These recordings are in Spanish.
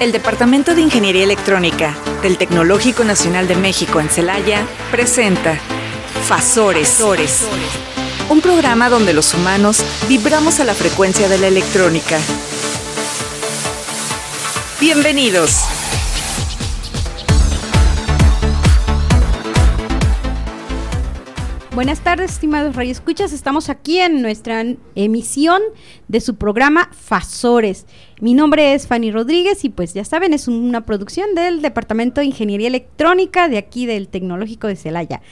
El Departamento de Ingeniería Electrónica del Tecnológico Nacional de México en Celaya presenta Fasores, un programa donde los humanos vibramos a la frecuencia de la electrónica. Bienvenidos. Buenas tardes, estimados radioescuchas. Estamos aquí en nuestra emisión de su programa Fasores. Mi nombre es Fanny Rodríguez y pues ya saben, es una producción del Departamento de Ingeniería Electrónica de aquí del Tecnológico de Celaya.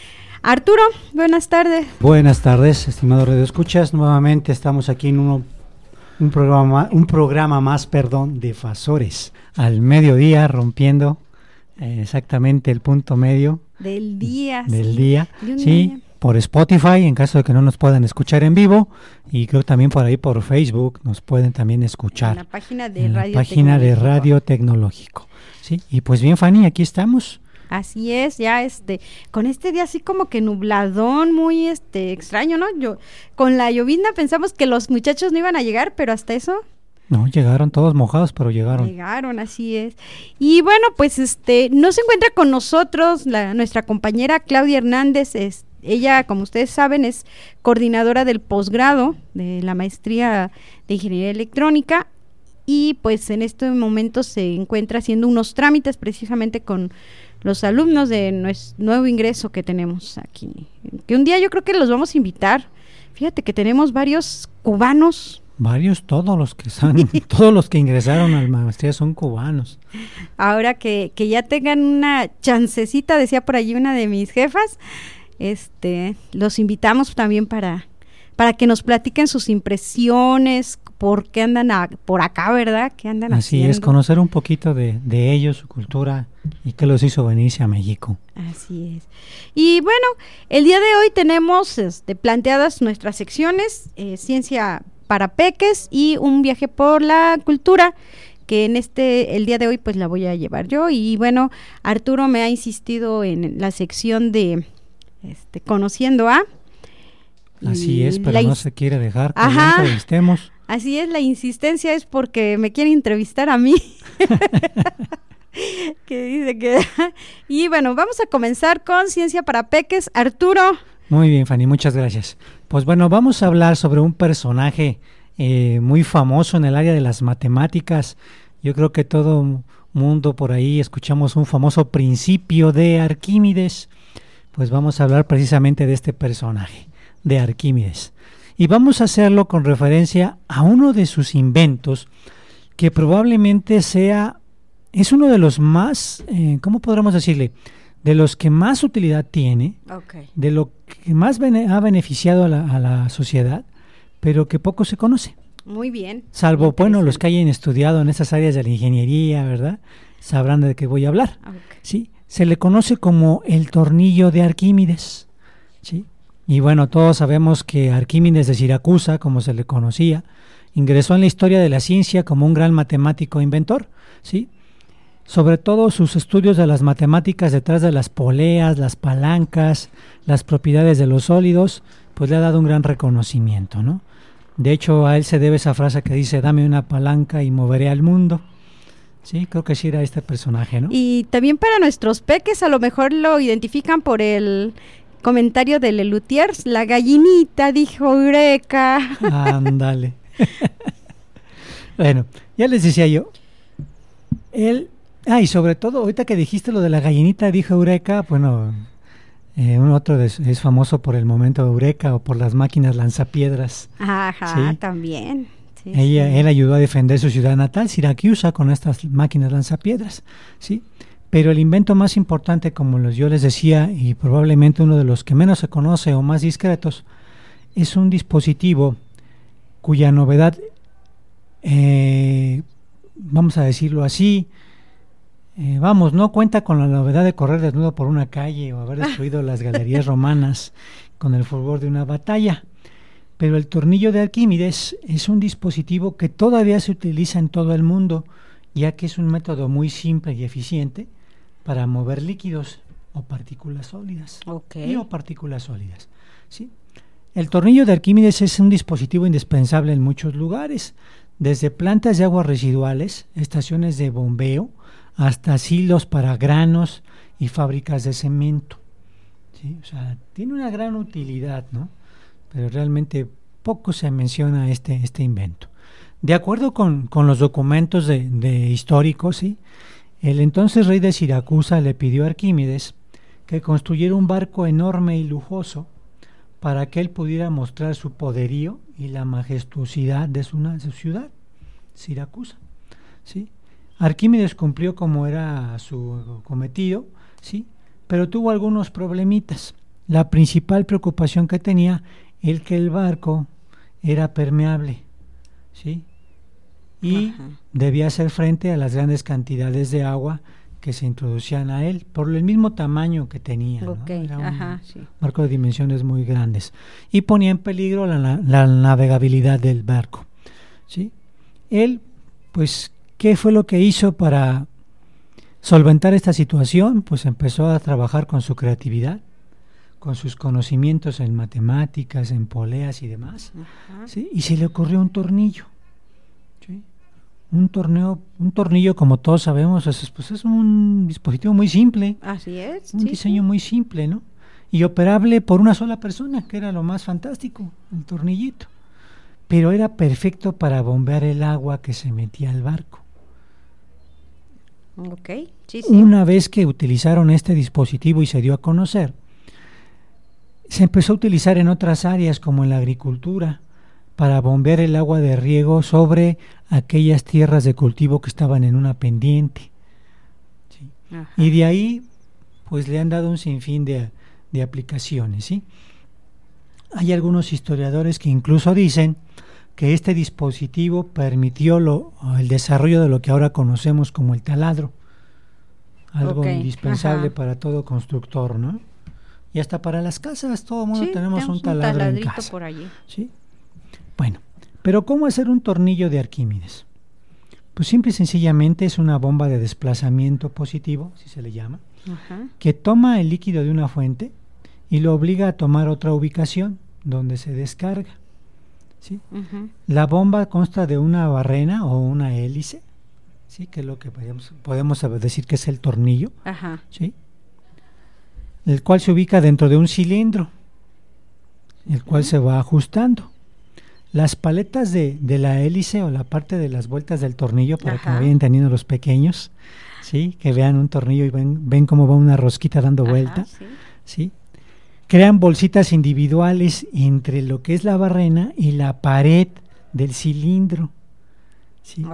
Arturo, buenas tardes. Buenas tardes, estimados radioescuchas. Nuevamente estamos aquí en un programa, un programa más, perdón, de Fasores. Al mediodía, rompiendo eh, exactamente el punto medio. Del día. Del día. sí por Spotify en caso de que no nos puedan escuchar en vivo y creo también por ahí por Facebook nos pueden también escuchar. En la página de Radio página de Radio Tecnológico. Sí, y pues bien Fanny, aquí estamos. Así es, ya este, con este día así como que nubladón, muy este extraño, ¿no? Yo con la llovizna pensamos que los muchachos no iban a llegar, pero hasta eso no, llegaron todos mojados, pero llegaron. Llegaron, así es. Y bueno, pues este, no se encuentra con nosotros la, nuestra compañera Claudia Hernández, es, ella, como ustedes saben, es coordinadora del posgrado de la maestría de Ingeniería Electrónica y pues en este momento se encuentra haciendo unos trámites precisamente con los alumnos de nuestro nuevo ingreso que tenemos aquí. Que un día yo creo que los vamos a invitar. Fíjate que tenemos varios cubanos. Varios, todos los que son, todos los que ingresaron a la maestría son cubanos. Ahora que, que ya tengan una chancecita, decía por allí una de mis jefas, este, los invitamos también para, para que nos platiquen sus impresiones, por qué andan por acá, ¿verdad? ¿Qué andan Así es, conocer un poquito de, ellos, su cultura y qué los hizo venirse a México. Así es. Y bueno, el día de hoy tenemos este, planteadas nuestras secciones, eh, ciencia para peques y un viaje por la cultura que en este el día de hoy pues la voy a llevar yo y bueno Arturo me ha insistido en la sección de este, conociendo a. Así es, pero no se quiere dejar que entrevistemos. Así es, la insistencia es porque me quiere entrevistar a mí. que dice que... y bueno, vamos a comenzar con Ciencia para Peques. Arturo. Muy bien, Fanny, muchas gracias. Pues bueno, vamos a hablar sobre un personaje eh, muy famoso en el área de las matemáticas. Yo creo que todo mundo por ahí escuchamos un famoso principio de Arquímedes pues vamos a hablar precisamente de este personaje, de Arquímedes. Y vamos a hacerlo con referencia a uno de sus inventos que probablemente sea, es uno de los más, eh, ¿cómo podríamos decirle? De los que más utilidad tiene, de lo que más ha beneficiado a la, sociedad, pero que poco se conoce. Muy bien. Salvo, bueno, los que hayan estudiado en esas áreas de la ingeniería, ¿verdad? Sabrán de qué voy a hablar. Sí, se le conoce como el tornillo de Arquímedes. ¿sí? Y bueno, todos sabemos que Arquímedes de Siracusa, como se le conocía, ingresó en la historia de la ciencia como un gran matemático inventor. ¿sí? Sobre todo sus estudios de las matemáticas detrás de las poleas, las palancas, las propiedades de los sólidos, pues le ha dado un gran reconocimiento. ¿no? De hecho, a él se debe esa frase que dice, dame una palanca y moveré al mundo. Sí, creo que sí era este personaje, ¿no? Y también para nuestros peques a lo mejor lo identifican por el comentario de Lelutiers, la gallinita dijo Eureka. Ándale. bueno, ya les decía yo, él, ah, y sobre todo, ahorita que dijiste lo de la gallinita dijo Eureka, bueno, eh, un otro es, famoso por el momento de Eureka o por las máquinas lanzapiedras. Ajá, también. Ella, Él ayudó a defender su ciudad natal, Siracusa, con estas máquinas lanzapiedras, ¿sí? Pero el invento más importante, como los yo les decía, y probablemente uno de los que menos se conoce o más discretos, es un dispositivo cuya novedad, eh, vamos a decirlo así, eh, vamos, no cuenta con la novedad de correr desnudo por una calle o haber destruido las galerías romanas con el fulgor de una batalla. Pero el tornillo de Arquímedes es un dispositivo que todavía se utiliza en todo el mundo, ya que es un método muy simple y eficiente para mover líquidos o partículas sólidas. Okay. o partículas sólidas. ¿sí? El tornillo de Arquímedes es un dispositivo indispensable en muchos lugares, desde plantas de aguas residuales, estaciones de bombeo, hasta silos para granos y fábricas de cemento. ¿sí? O sea, tiene una gran utilidad, ¿no? Pero realmente poco se menciona este, este invento. De acuerdo con, con los documentos de, históricos, ¿sí? el entonces rey de Siracusa le pidió a Arquímedes que construyera un barco enorme y lujoso para que él pudiera mostrar su poderío y la majestuosidad de su, de su ciudad, Siracusa. ¿sí? Arquímedes cumplió como era su cometido, ¿sí? pero tuvo algunos problemitas. La principal preocupación que tenía el que el barco era permeable, ¿sí? y Ajá. debía hacer frente a las grandes cantidades de agua que se introducían a él por el mismo tamaño que tenía. Era un ajá, sí. barco de dimensiones muy grandes y ponía en peligro la, la navegabilidad del barco. ¿sí? Él, pues, ¿qué fue lo que hizo para solventar esta situación? Pues empezó a trabajar con su creatividad, con sus conocimientos en matemáticas, en poleas y demás. Y se le ocurrió un tornillo. ¿sí? Un torneo, un tornillo, como todos sabemos, es, pues es un dispositivo muy simple, Así es. un sí, diseño muy simple, ¿no? Y operable por una sola persona, que era lo más fantástico, el tornillito. Pero era perfecto para bombear el agua que se metía al barco. Ok, sí, sí. Una vez que utilizaron este dispositivo y se dio a conocer, se empezó a utilizar en otras áreas como en la agricultura para bombear el agua de riego sobre aquellas tierras de cultivo que estaban en una pendiente. Y de ahí, pues le han dado un sinfín de, de aplicaciones, ¿sí? Hay algunos historiadores que incluso dicen que este dispositivo permitió lo- el desarrollo de lo que ahora conocemos como el taladro, algo indispensable ajá. para todo constructor, ¿no? Y hasta para las casas, todo el mundo Sí, tenemos un taladro en taladrito casa. por allí. ¿sí? Bueno, pero ¿cómo hacer un tornillo de Arquímedes? Pues simple y sencillamente es una bomba de desplazamiento positivo, si se le llama, Ajá. que toma el líquido de una fuente y lo obliga a tomar otra ubicación donde se descarga. ¿sí? La bomba consta de una barrena o una hélice, ¿sí? que es lo que podemos, podemos decir que es el tornillo, Ajá. ¿sí? El cual se ubica dentro de un cilindro, el cual se va ajustando. Las paletas de, de la hélice o la parte de las vueltas del tornillo, para que me vayan teniendo los pequeños, ¿sí? que vean un tornillo y ven, ven cómo va una rosquita dando Ajá, vuelta, sí. ¿sí? crean bolsitas individuales entre lo que es la barrena y la pared del cilindro. ¿sí?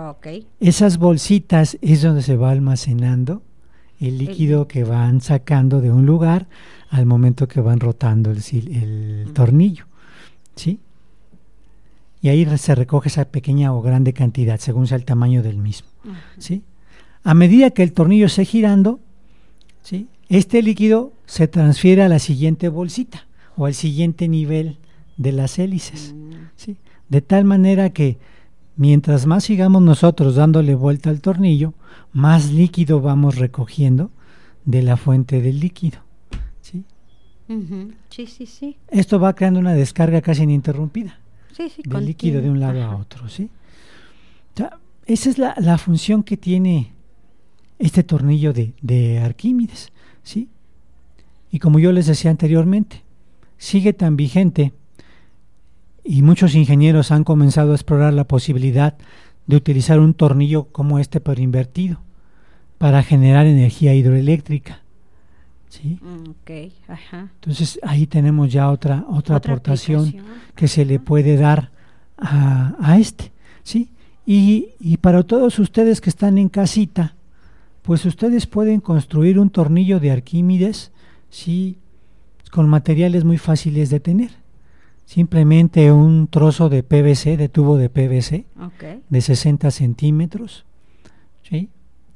Esas bolsitas es donde se va almacenando el líquido que van sacando de un lugar al momento que van rotando el, tornillo. ¿Sí? Y ahí se recoge esa pequeña o grande cantidad según sea el tamaño del mismo. Ajá. ¿sí? A medida que el tornillo esté girando, ¿sí? este líquido se transfiere a la siguiente bolsita o al siguiente nivel de las hélices. Mm, ¿sí? De tal manera que mientras más sigamos nosotros dándole vuelta al tornillo, más líquido vamos recogiendo de la fuente del líquido. ¿sí? Sí, sí, sí. Esto va creando una descarga casi ininterrumpida Sí, sí. del líquido de un lado a otro. ¿sí? O sea, esa es la, la función que tiene este tornillo de, de Arquímedes. ¿sí? Y como yo les decía anteriormente, sigue tan vigente y muchos ingenieros han comenzado a explorar la posibilidad de utilizar un tornillo como este pero invertido para generar energía hidroeléctrica. ¿sí? Mm, ajá. Entonces ahí tenemos ya otra, otra, Otra aportación aplicación, que se le puede dar a, a este, ¿sí? Y, y para todos ustedes que están en casita, pues ustedes pueden construir un tornillo de Arquímedes, ¿sí? Con materiales muy fáciles de tener. Simplemente un trozo de PVC, de tubo de PVC, de 60 centímetros, ¿sí?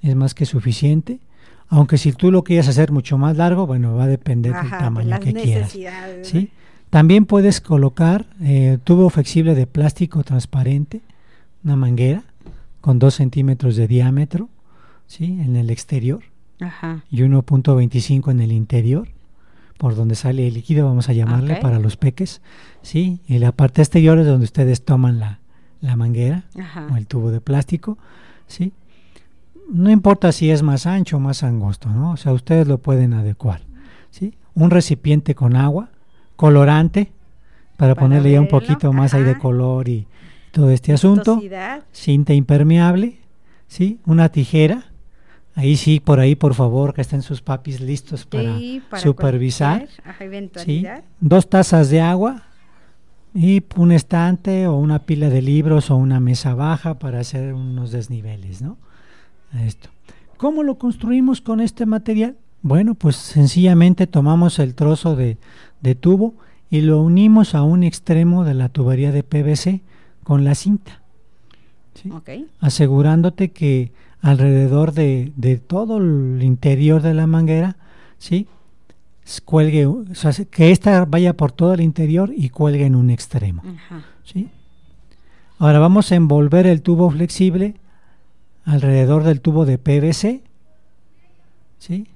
Es más que suficiente. Aunque si tú lo quieres hacer mucho más largo, bueno, va a depender del Ajá, tamaño las que quieras. ¿sí? También puedes colocar eh, tubo flexible de plástico transparente, una manguera con 2 centímetros de diámetro ¿sí? en el exterior Ajá. y 1.25 en el interior, por donde sale el líquido, vamos a llamarle para los peques. ¿sí? Y la parte exterior es donde ustedes toman la, la manguera Ajá. o el tubo de plástico, ¿sí? No importa si es más ancho o más angosto, ¿no? O sea, ustedes lo pueden adecuar, ¿sí? Un recipiente con agua, colorante, para, Para ponerle ya un poquito más ahí de color y todo este asunto, cinta impermeable, ¿sí? Una tijera, ahí sí, por ahí, por favor, que estén sus papis listos para Sí, para supervisar. Dos tazas de agua y un estante o una pila de libros o una mesa baja para hacer unos desniveles, ¿no? Esto. ¿Cómo lo construimos con este material? Bueno, pues sencillamente tomamos el trozo de, de tubo y lo unimos a un extremo de la tubería de PVC con la cinta, asegurándote que alrededor de, de todo el interior de la manguera, ¿sí? Cuelgue, o sea, se- que ésta vaya por todo el interior y cuelgue en un extremo. Ajá. ¿sí? Ahora vamos a envolver el tubo flexible alrededor del tubo de PVC, ¿sí?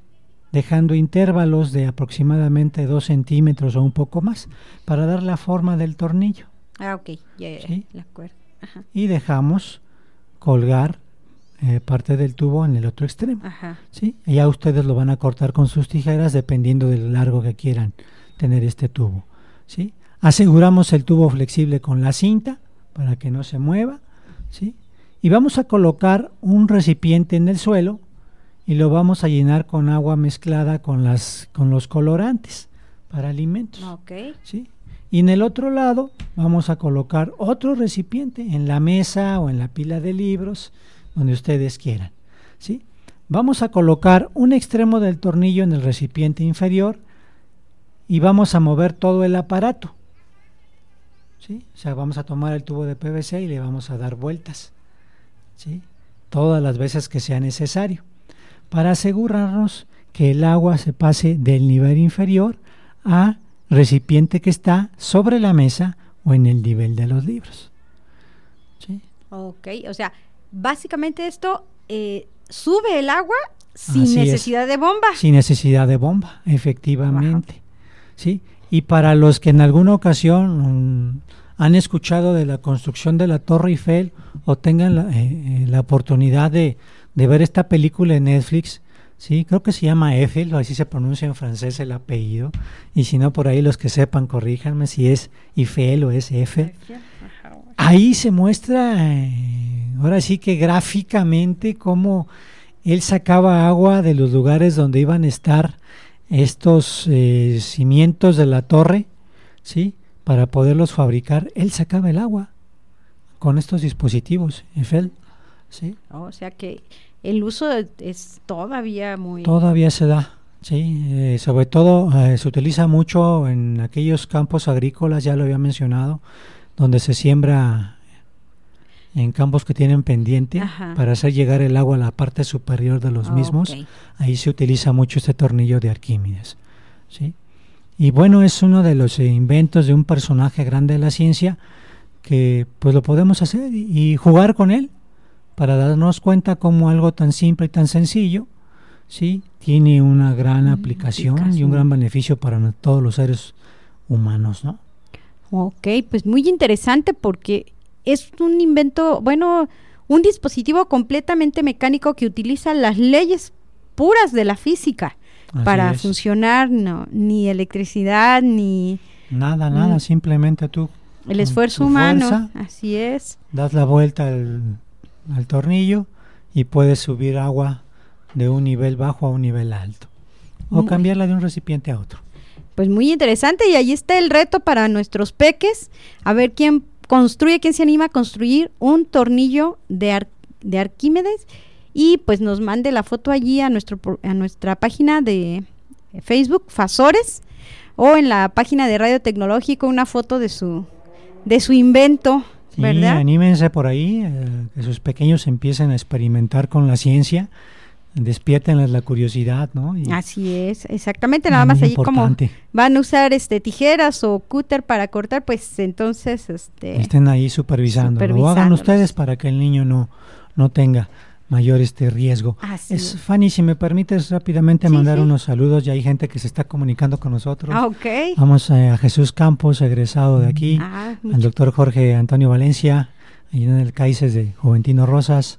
dejando intervalos de aproximadamente 2 centímetros o un poco más para dar la forma del tornillo. Ah, ok. Ya, Sí. de acuerdo. Ajá. Y dejamos colgar eh, parte del tubo en el otro extremo. Ajá. ¿sí? Y ya ustedes lo van a cortar con sus tijeras dependiendo del largo que quieran tener este tubo. ¿sí? Aseguramos el tubo flexible con la cinta para que no se mueva. ¿sí? Y vamos a colocar un recipiente en el suelo y lo vamos a llenar con agua mezclada con, las, con los colorantes para alimentos. ¿sí? Y en el otro lado vamos a colocar otro recipiente en la mesa o en la pila de libros, donde ustedes quieran. ¿sí? Vamos a colocar un extremo del tornillo en el recipiente inferior y vamos a mover todo el aparato. ¿sí? O sea, vamos a tomar el tubo de PVC y le vamos a dar vueltas. ¿sí? Todas las veces que sea necesario. Para asegurarnos que el agua se pase del nivel inferior a recipiente que está sobre la mesa o en el nivel de los libros. ¿Sí? Ok. O sea, básicamente esto eh, sube el agua sin Así es. necesidad de bomba. Sin necesidad de bomba, efectivamente. ¿Sí? Y para los que en alguna ocasión mm, han escuchado de la construcción de la Torre Eiffel o tengan la, eh, eh, la oportunidad de, de ver esta película en Netflix, sí, creo que se llama Eiffel, o así se pronuncia en francés el apellido, y si no por ahí los que sepan corríjanme si es Eiffel o es Eiffel. Ahí se muestra, eh, ahora sí que gráficamente, cómo él sacaba agua de los lugares donde iban a estar estos eh, cimientos de la torre, ¿sí? Para poderlos fabricar. Él sacaba el agua con estos dispositivos, Eiffel, ¿sí? O sea que el uso es todavía muy... Todavía se da, sí. eh, sobre todo eh, se utiliza mucho en aquellos campos agrícolas, ya lo había mencionado, donde se siembra en campos que tienen pendiente Ajá. para hacer llegar el agua a la parte superior de los mismos. ok. Ahí se utiliza mucho este tornillo de Arquímedes, ¿sí? Y bueno, es uno de los eh, inventos de un personaje grande de la ciencia que pues lo podemos hacer y, jugar con él para darnos cuenta cómo algo tan simple y tan sencillo, ¿sí? Tiene una gran Mm, aplicación, y un aplicación. gran beneficio para todos los seres humanos, ¿no? Ok, pues muy interesante porque es un invento, bueno, un dispositivo completamente mecánico que utiliza las leyes puras de la física Así para es. funcionar, no, ni electricidad, ni Nada, nada, Mm. simplemente tú el esfuerzo humano. fuerza. Así es. das la vuelta al, al tornillo y puedes subir agua de un nivel bajo a un nivel alto o Muy- cambiarla de un recipiente a otro. Pues muy interesante y ahí está el reto para nuestros peques, a ver quién construye, quién se anima a construir un tornillo de, Ar- de Arquímedes y pues nos mande la foto allí a, nuestro, a nuestra página de Facebook, Fasores, o en la página de Radio Tecnológico una foto de su, de su invento, Sí, ¿verdad? anímense por ahí, eh, que sus pequeños empiecen a experimentar con la ciencia, despiértenles la curiosidad, ¿no? Y Así es, exactamente, nada más allí como van a usar este tijeras o cúter para cortar, pues entonces este estén ahí supervisando. Lo hagan ustedes para que el niño no, no tenga mayor este riesgo. así Es, es. Fanny, si me permites rápidamente Sí, mandar sí. unos saludos, ya hay gente que se está comunicando con nosotros. Ah, ok. Vamos eh, a Jesús Campos, egresado de aquí, Ah, al doctor Jorge Antonio Valencia, ahí en el CAICES de Juventino Rosas,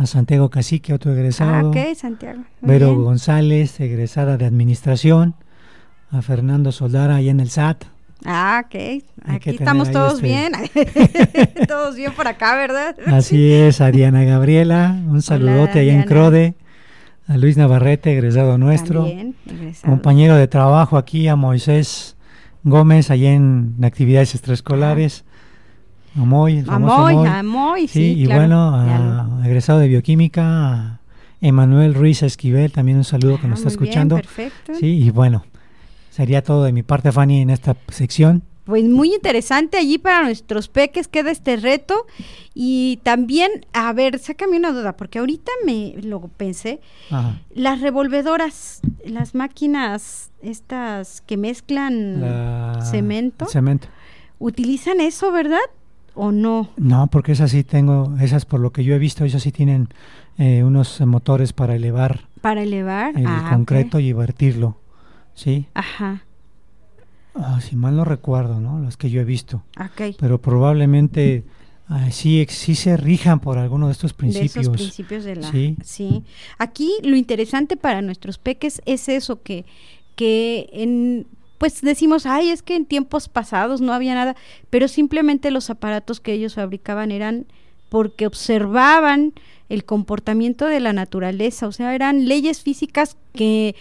a Santiago Cacique, otro egresado. Ah, ok, Santiago. Muy Vero bien. González, egresada de Administración, a Fernando Soldara, ahí en el SAT. Ah, ok. Aquí estamos todos este- bien. todos bien por acá, ¿verdad? Así es, a Diana Gabriela, un saludote allá en. Crode, a Luis Navarrete, egresado nuestro, También, egresado. compañero de trabajo aquí, a Moisés Gómez, allá en actividades extraescolares, Moy, el famoso Amoy, Moy. Amoy, sí, Sí, y claro. bueno, a, egresado de bioquímica, Emanuel Ruiz Esquivel, también un saludo que Ah, nos está muy bien, escuchando. perfecto. Sí, y bueno, sería todo de mi parte, Fanny, en esta sección. Pues muy interesante allí para nuestros peques queda este reto y también, a ver, sácame una duda, porque ahorita me lo pensé, Ajá. las revolvedoras, las máquinas estas que mezclan La- cemento, Cemento. utilizan eso, ¿verdad? ¿O no? No, porque esas sí tengo, esas por lo que yo he visto, esas sí tienen eh, unos motores para elevar Para elevar. el Ah, concreto y vertirlo. Sí, Ajá, Ah, si mal no recuerdo, ¿no? Las que yo he visto. ok. Pero probablemente ah, sí, sí se rijan por alguno de estos De principios. esos principios de la... Sí. sí. Aquí lo interesante para nuestros peques es eso, que, que en... Pues decimos, ay, es que en tiempos pasados no había nada, pero simplemente los aparatos que ellos fabricaban eran porque observaban el comportamiento de la naturaleza, o sea, eran leyes físicas que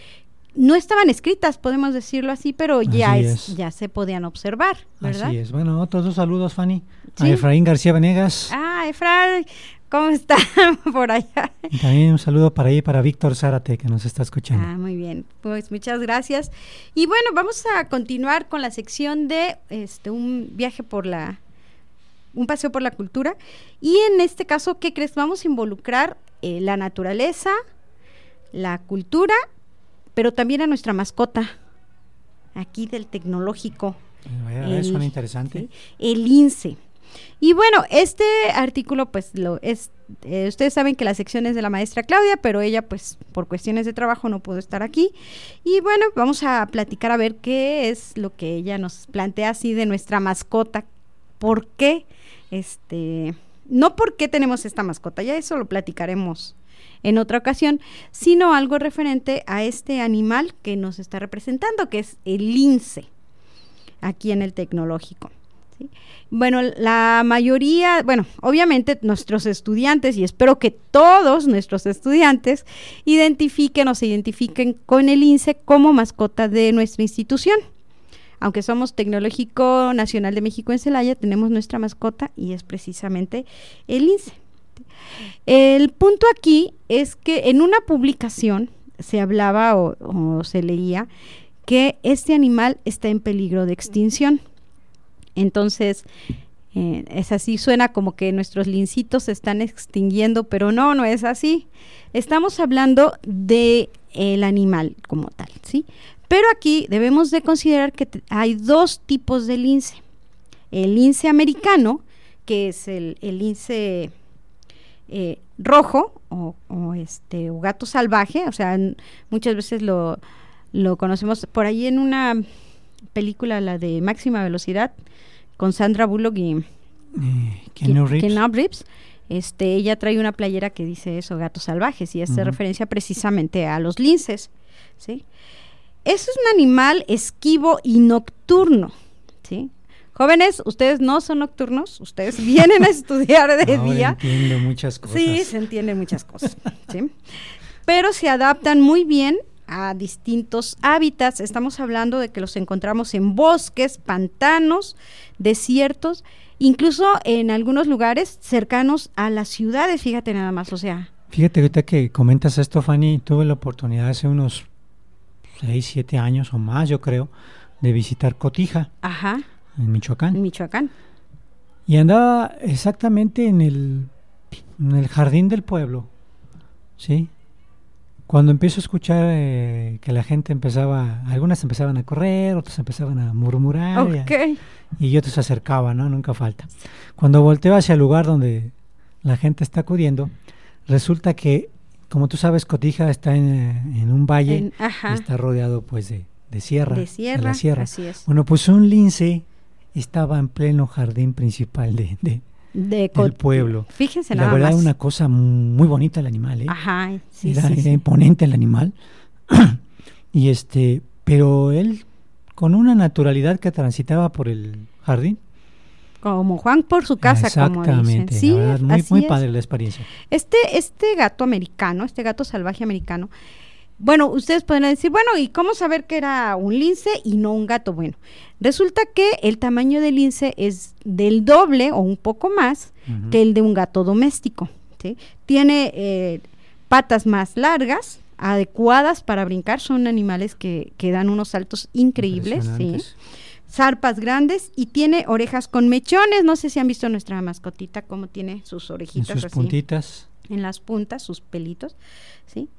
no estaban escritas, podemos decirlo así, pero ya, es- es. ya se podían observar, ¿verdad? Así es. Bueno, otros dos saludos, Fanny. A. Efraín García Venegas. Ah, Efra, ¿cómo está por allá? Y también un saludo para ahí, para Víctor Zárate, que nos está escuchando. Ah, muy bien. Pues muchas gracias. Y bueno, vamos a continuar con la sección de este un viaje por la un paseo por la cultura y en este caso, ¿qué crees? Vamos a involucrar eh, la naturaleza, la cultura, pero también a nuestra mascota aquí del tecnológico. A ver, a ver, el- suena interesante. ¿sí? El INSE. Y bueno, este artículo, pues lo es. eh, ustedes saben que la sección es de la maestra Claudia, pero ella, pues, por cuestiones de trabajo no pudo estar aquí. Y bueno, vamos a platicar a ver qué es lo que ella nos plantea así de nuestra mascota. ¿Por qué? Este. No por qué tenemos esta mascota, ya eso lo platicaremos en otra ocasión, sino algo referente a este animal que nos está representando, que es el lince aquí en el tecnológico. Bueno, la mayoría, bueno, obviamente nuestros estudiantes, y espero que todos nuestros estudiantes identifiquen o se identifiquen con el INSE como mascota de nuestra institución. Aunque somos Tecnológico Nacional de México en Celaya, tenemos nuestra mascota y es precisamente el INSE. El punto aquí es que en una publicación se hablaba o se leía que este animal está en peligro de extinción. Entonces, eh, es así, suena como que nuestros lincitos se están extinguiendo, pero no, no es así. Estamos hablando de el animal como tal, ¿sí? Pero aquí debemos de considerar que hay dos tipos de lince. El lince americano, que es el, el lince eh, rojo o, o este o gato salvaje, o sea, muchas veces lo, lo conocemos por ahí en una película, la de máxima velocidad, con Sandra Bullock y Eh, Keanu Ke- Reeves. Keanu Reeves, Este, ella trae una playera que dice eso, gatos salvajes, y hace referencia precisamente a los linces, ¿sí? Eso es un animal esquivo y nocturno, ¿sí? Jóvenes, ustedes no son nocturnos, ustedes vienen a estudiar de Ahora día. entiendo muchas cosas. Sí, se entienden muchas cosas, ¿sí? Pero se adaptan muy bien a distintos hábitats. Estamos hablando de que los encontramos en bosques, pantanos, desiertos, incluso en algunos lugares cercanos a las ciudades, fíjate nada más, o sea, Fíjate ahorita que comentas esto, Fanny, tuve la oportunidad hace unos 6, 7 años o más, yo creo, de visitar Cotija, ajá, en en Michoacán. Michoacán. Y andaba exactamente en el, en el jardín del pueblo, ¿sí? Cuando empiezo a escuchar eh, que la gente empezaba, algunas empezaban a correr, otras empezaban a murmurar, y y otros se acercaban, ¿no? Nunca falta. Cuando volteo hacia el lugar donde la gente está acudiendo, resulta que, como tú sabes, Cotija está en, en un valle, En- y está rodeado pues de, de sierra. de sierra, la sierra. así es. Bueno, pues un lince estaba en pleno jardín principal de, de, de del pueblo. Fíjense Y la nada verdad, más. una cosa muy bonita el animal, ¿eh? Ajá, sí, era, sí, era sí. imponente el animal. y este, pero él con una naturalidad que transitaba por el jardín. Como Juan por su casa, como dicen. Exactamente, Sí, la verdad, muy, muy es. padre la experiencia. Este, este gato americano, este gato salvaje americano, bueno, ustedes podrán decir, bueno, ¿y cómo saber que era un lince y no un gato? Bueno, resulta que el tamaño del lince es del doble o un poco más que el de un gato doméstico. ¿sí? Tiene eh, patas más largas, adecuadas para brincar, son animales que, que dan unos saltos increíbles, zarpas grandes y tiene orejas con mechones. No sé si han visto nuestra mascotita, cómo tiene sus En orejitas sus así puntitas. en las puntas, sus pelitos, ¿sí?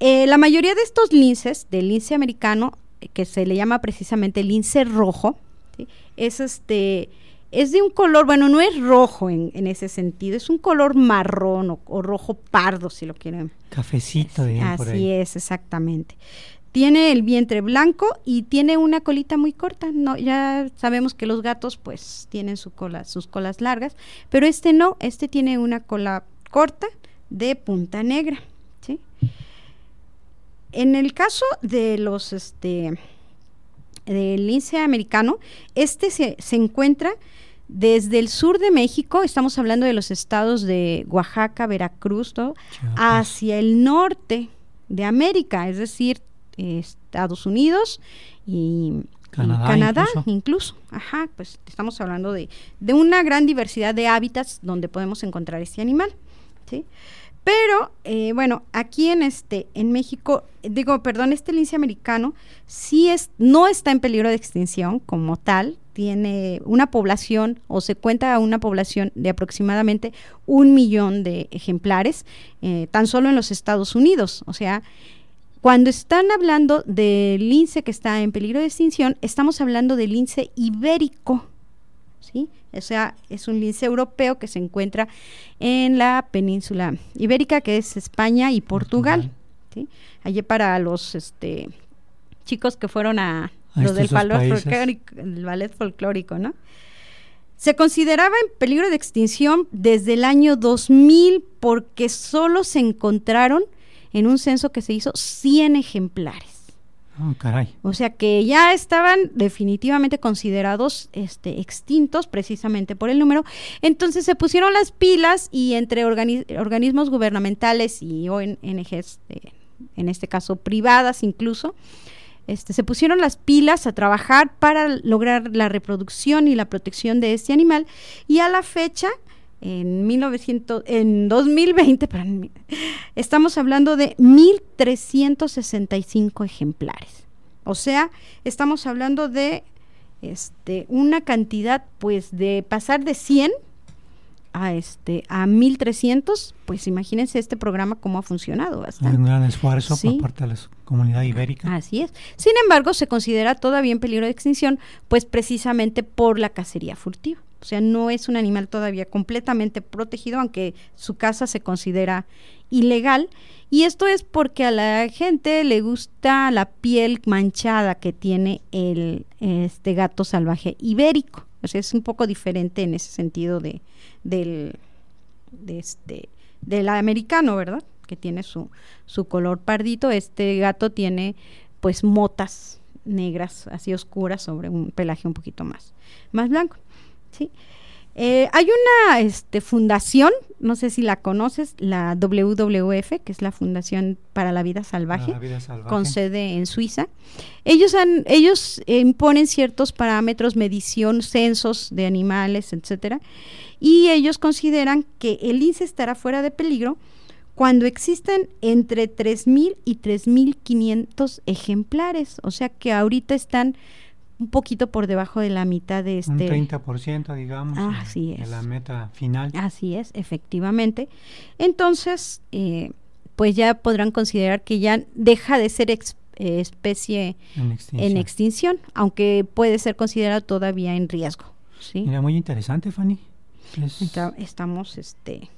Eh, la mayoría de estos linces, del lince americano, eh, que se le llama precisamente lince rojo, ¿sí? es este es de un color, bueno, no es rojo en, en ese sentido, es un color marrón o, o rojo pardo, si lo quieren. Cafecito, por Así ahí. es, exactamente. Tiene el vientre blanco y tiene una colita muy corta. No, ya sabemos que los gatos, pues, tienen su cola, sus colas largas, pero este no. Este tiene una cola corta de punta negra. En el caso de los, este, del lince americano, este se, se encuentra desde el sur de México, estamos hablando de los estados de Oaxaca, Veracruz, todo, hacia el norte de América, es decir, eh, Estados Unidos y Canadá incluso. incluso. Ajá, pues estamos hablando de, de una gran diversidad de hábitats donde podemos encontrar este animal, ¿sí? Pero, eh, bueno, aquí en este, en México, digo, perdón, este lince americano sí es, no está en peligro de extinción como tal, tiene una población, o se cuenta una población de aproximadamente un millón de ejemplares, eh, tan solo en los Estados Unidos. O sea, cuando están hablando del lince que está en peligro de extinción, estamos hablando del lince ibérico, ¿sí? O sea, es un lince europeo que se encuentra en la península ibérica, que es España y Portugal, ¿sí? Allí para los este, chicos que fueron a, A los del folclórico, el ballet folclórico, ¿no? Se consideraba en peligro de extinción desde el año 2000 porque solo se encontraron en un censo que se hizo 100 ejemplares. Ah. O sea que ya estaban definitivamente considerados este, extintos precisamente por el número. Entonces se pusieron las pilas y entre organi- organismos gubernamentales y ONGs, eh, en este caso privadas incluso, este, se pusieron las pilas a trabajar para lograr la reproducción y la protección de este animal. Y a la fecha, en 1900, en 2020, perdón, estamos hablando de 1.365 ejemplares. O sea, estamos hablando de este, una cantidad, pues, de pasar de 100 a este a 1300, pues imagínense este programa cómo ha funcionado Hay bastante. un gran esfuerzo Sí. por parte de la comunidad ibérica. Así es. Sin embargo, se considera todavía en peligro de extinción, pues precisamente por la cacería furtiva. O sea, no es un animal todavía completamente protegido, aunque su caza se considera ilegal. Y esto es porque a la gente le gusta la piel manchada que tiene el este gato salvaje ibérico. O sea, es un poco diferente en ese sentido de, del, de este, del americano, ¿verdad? Que tiene su, su color pardito. Este gato tiene pues motas negras así oscuras sobre un pelaje un poquito más, más blanco. ¿Sí? Eh, hay una este, fundación, no sé si la conoces, la WWF, que es la Fundación para la Vida Salvaje, La vida salvaje. con sede en Suiza. Ellos, han, ellos eh, imponen ciertos parámetros, medición, censos de animales, etcétera, y ellos consideran que el lince estará fuera de peligro cuando existen entre 3.000 y 3.500 ejemplares, o sea que ahorita están un poquito por debajo de la mitad de Un este... 30%, digamos, Ah, de- así de es. la meta final. Así es, efectivamente. Entonces, eh, pues ya podrán considerar que ya deja de ser ex- eh, especie en extinción. en extinción, aunque puede ser considerado todavía en riesgo. ¿sí? Mira, muy interesante, Fanny. Es- Esta- estamos, este,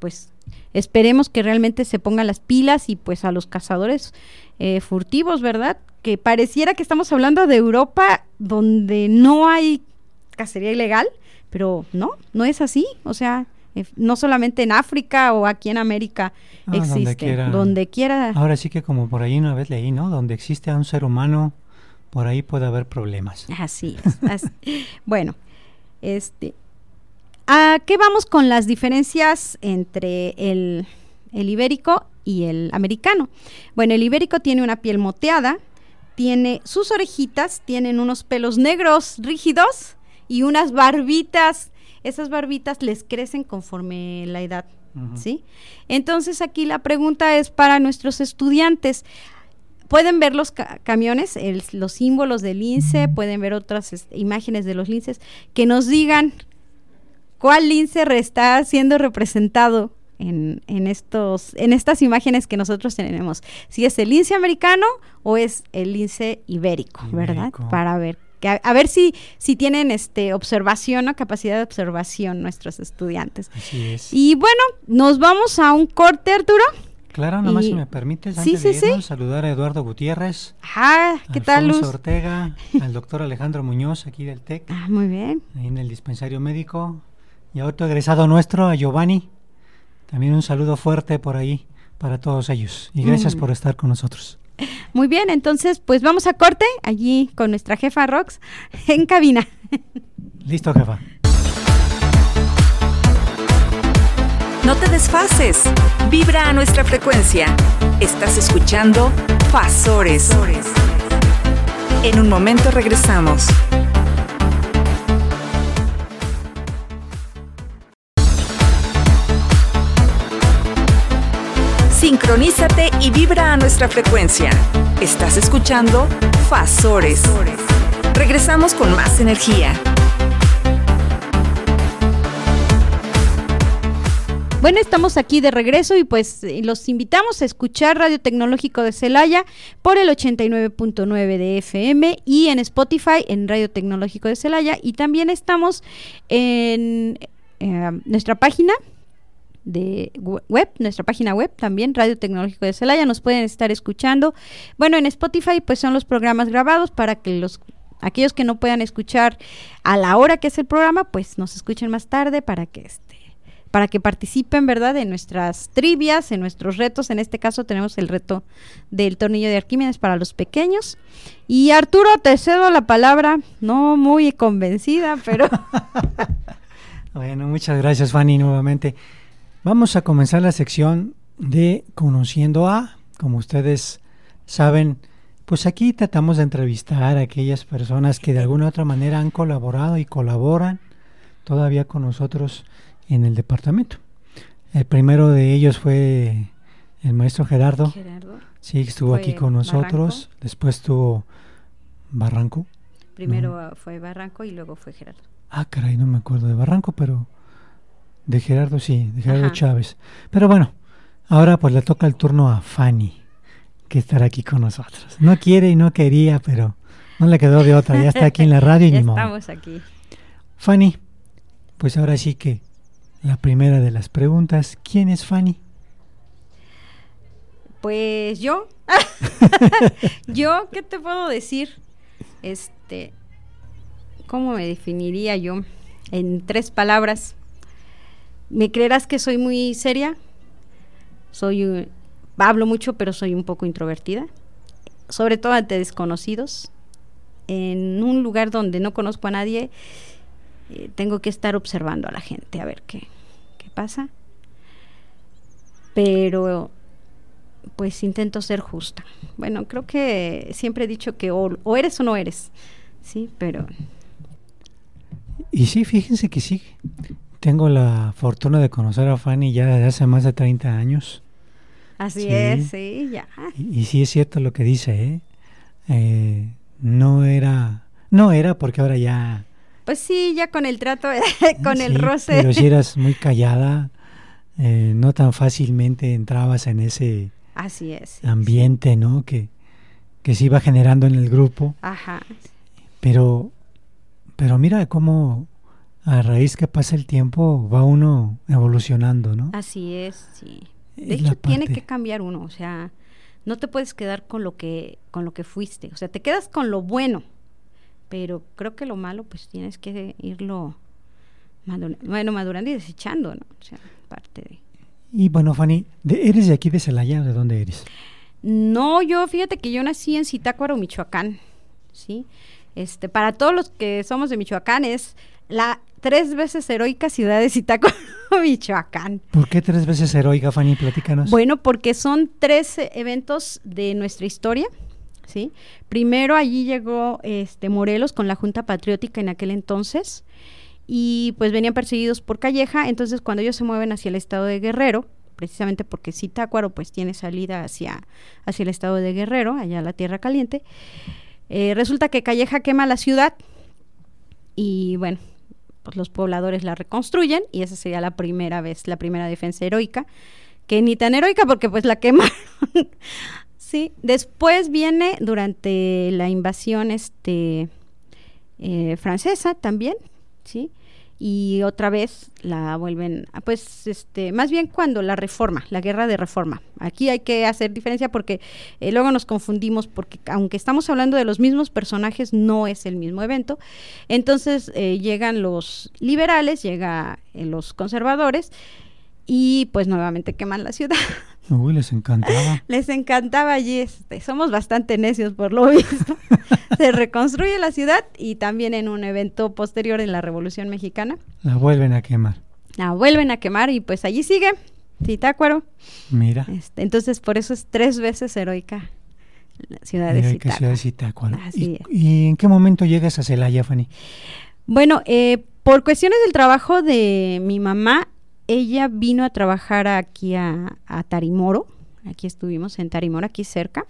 pues, esperemos que realmente se pongan las pilas y pues a los cazadores eh, furtivos, ¿verdad? Que pareciera que estamos hablando de Europa donde no hay cacería ilegal, pero no, no es así, o sea, eh, no solamente en África o aquí en América Ah, donde existe, quiera. donde quiera. Ahora sí que como por ahí una vez leí, ¿no? Donde existe a un ser humano, por ahí puede haber problemas. Así es. así- bueno, este, ¿a qué vamos con las diferencias entre el, el ibérico y el americano? Bueno, el ibérico tiene una piel moteada, tiene sus orejitas, tienen unos pelos negros rígidos y unas barbitas. Esas barbitas les crecen conforme la edad. ¿sí? Entonces aquí la pregunta es para nuestros estudiantes. Pueden ver los ca- camiones, el- los símbolos del lince, pueden ver otras es- imágenes de los linces, que nos digan cuál lince re- está siendo representado en, en estos, en estas imágenes que nosotros tenemos. Si es el lince americano o es el lince ibérico, ¿verdad? Para ver. que a, a ver si, si tienen este observación o capacidad de observación nuestros estudiantes. Así es. Y bueno, nos vamos a un corte, Arturo. Claro, nomás y- si me permites, Sí, antes de sí, sí. saludar a Eduardo Gutiérrez, Ah, ¿qué tal, Luz? Ortega, al doctor Alejandro Muñoz, aquí del TEC, Ah, muy bien. ahí en el dispensario médico, y a otro egresado nuestro, a Giovanni. También un saludo fuerte por ahí para todos ellos. Y gracias Mm. por estar con nosotros. Muy bien, entonces pues vamos a corte allí con nuestra jefa Rox en cabina. Listo, jefa. No te desfases. Vibra a nuestra frecuencia. Estás escuchando Fasores. En un momento regresamos. Sincronízate y vibra a nuestra frecuencia. Estás escuchando Fasores. Regresamos con más energía. Bueno, estamos aquí de regreso y pues los invitamos a escuchar Radio Tecnológico de Celaya por el 89.9 de FM y en Spotify en Radio Tecnológico de Celaya y también estamos en eh, nuestra página de we- web, nuestra página web también, Radio Tecnológico de Celaya, nos pueden estar escuchando. Bueno, en Spotify pues son los programas grabados para que los aquellos que no puedan escuchar a la hora que es el programa, pues nos escuchen más tarde para que este para que participen, ¿verdad?, en nuestras trivias, en nuestros retos. En este caso tenemos el reto del tornillo de Arquímedes para los pequeños. Y Arturo, te cedo la palabra, no muy convencida, pero Bueno, muchas gracias Fanny nuevamente. Vamos a comenzar la sección de Conociendo a, como ustedes saben, pues aquí tratamos de entrevistar a aquellas personas que de alguna u otra manera han colaborado y colaboran todavía con nosotros en el departamento. El primero de ellos fue el maestro Gerardo, Gerardo, sí, que estuvo aquí con nosotros. Después estuvo Barranco. primero fue Barranco y luego fue Gerardo. Ah, caray, no me acuerdo de Barranco, pero de Gerardo sí, de Gerardo Ajá. Chávez. Pero bueno, ahora pues le toca el turno a Fanny, que estará aquí con nosotros. No quiere y no quería, pero no le quedó de otra. Ya está aquí en la radio y ya ni modo. estamos aquí. Fanny, pues ahora sí que la primera de las preguntas, ¿quién es Fanny? Pues yo, yo, ¿qué te puedo decir? Este, ¿cómo me definiría yo? En tres palabras. ¿Me creerás que soy muy seria? Soy, hablo mucho, pero soy un poco introvertida. Sobre todo ante desconocidos. En un lugar donde no conozco a nadie, eh, tengo que estar observando a la gente, a ver qué, qué pasa. Pero pues intento ser justa. Bueno, creo que siempre he dicho que o, o eres o no eres, sí, pero Y sí, fíjense que sí. Tengo la fortuna de conocer a Fanny ya desde hace más de 30 años. así Sí. es, sí, ya. Y, y sí es cierto lo que dice, ¿eh? Eh, no era, no era porque ahora ya... Pues sí, ya con el trato, con el roce. Pero si eras muy callada, eh, no tan fácilmente entrabas en ese Así es. sí, ambiente, ¿no? Que, que se iba generando en el grupo. Ajá. Pero, pero mira cómo a raíz que pasa el tiempo va uno evolucionando, ¿no? Así es, sí. De hecho, tiene que cambiar uno, o sea, no te puedes quedar con lo que con lo que fuiste, o sea, te quedas con lo bueno, pero creo que lo malo pues tienes que irlo bueno, madurando y desechando, ¿no? O sea, parte de... Y bueno, Fanny, ¿eres de aquí de Celaya de dónde eres? No, yo fíjate que yo nací en Zitácuaro, Michoacán, ¿sí? Este, para todos los que somos de Michoacán es la tres veces heroica ciudad de Zitácuaro, Michoacán. ¿Por qué tres veces heroica, Fanny? Platícanos. Bueno, porque son tres eventos de nuestra historia, ¿sí? Primero allí llegó este Morelos con la Junta Patriótica en aquel entonces y pues venían perseguidos por Calleja, entonces cuando ellos se mueven hacia el estado de Guerrero, precisamente porque Zitácuaro pues tiene salida hacia, hacia el estado de Guerrero, allá la Tierra Caliente, eh, resulta que Calleja quema la ciudad y bueno, pues los pobladores la reconstruyen y esa sería la primera vez, la primera defensa heroica, que ni tan heroica porque pues la quemaron. sí, después viene durante la invasión este eh, francesa también, sí, y otra vez la vuelven, pues, este, más bien cuando la reforma, la guerra de reforma. Aquí hay que hacer diferencia porque eh, luego nos confundimos porque aunque estamos hablando de los mismos personajes, no es el mismo evento. Entonces eh, llegan los liberales, llega eh, los conservadores y pues nuevamente queman la ciudad. Uy, les encantaba. les encantaba allí. Este, somos bastante necios por lo visto. Se reconstruye la ciudad y también en un evento posterior en la Revolución Mexicana. La vuelven a quemar. La vuelven a quemar y pues allí sigue. Zitácuaro. Mira. Este, entonces por eso es tres veces heroica la ciudad de Zitácuaro. ciudad de Zitácuaro. ¿Y, ¿Y, en qué momento llegas a Celaya, Fanny? Bueno, eh, por cuestiones del trabajo de mi mamá, ella vino a trabajar aquí a, Tarimoro, aquí estuvimos en Tarimoro, aquí cerca,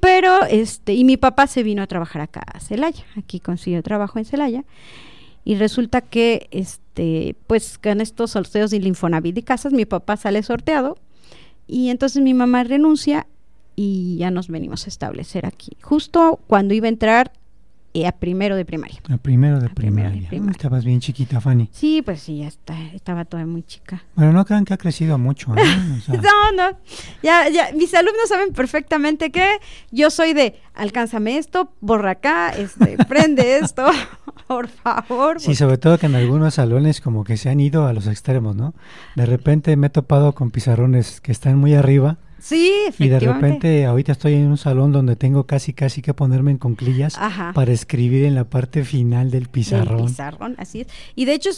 pero este, y mi papá se vino a trabajar acá a Celaya, aquí consiguió trabajo en Celaya, y resulta que, este, pues con estos sorteos de Infonavit de casas, mi papá sale sorteado, y entonces mi mamá renuncia y ya nos venimos a establecer aquí. Justo cuando iba a entrar a primero de primaria. A primero de, primaria. Estabas bien chiquita, Fanny. Sí, pues sí, ya está, estaba todavía muy chica. Bueno, no crean que ha crecido mucho. ¿eh? no, no. Ya, ya, mis alumnos saben perfectamente que yo soy de alcánzame esto, borra acá, este, prende esto, por favor. Sí, sobre todo que en algunos salones como que se han ido a los extremos, ¿no? De repente me he topado con pizarrones que están muy arriba Sí, efectivamente. Y de repente ahorita estoy en un salón donde tengo casi casi que ponerme en conclillas para escribir en la parte final del pizarrón. pizarrón, así es. Y de hecho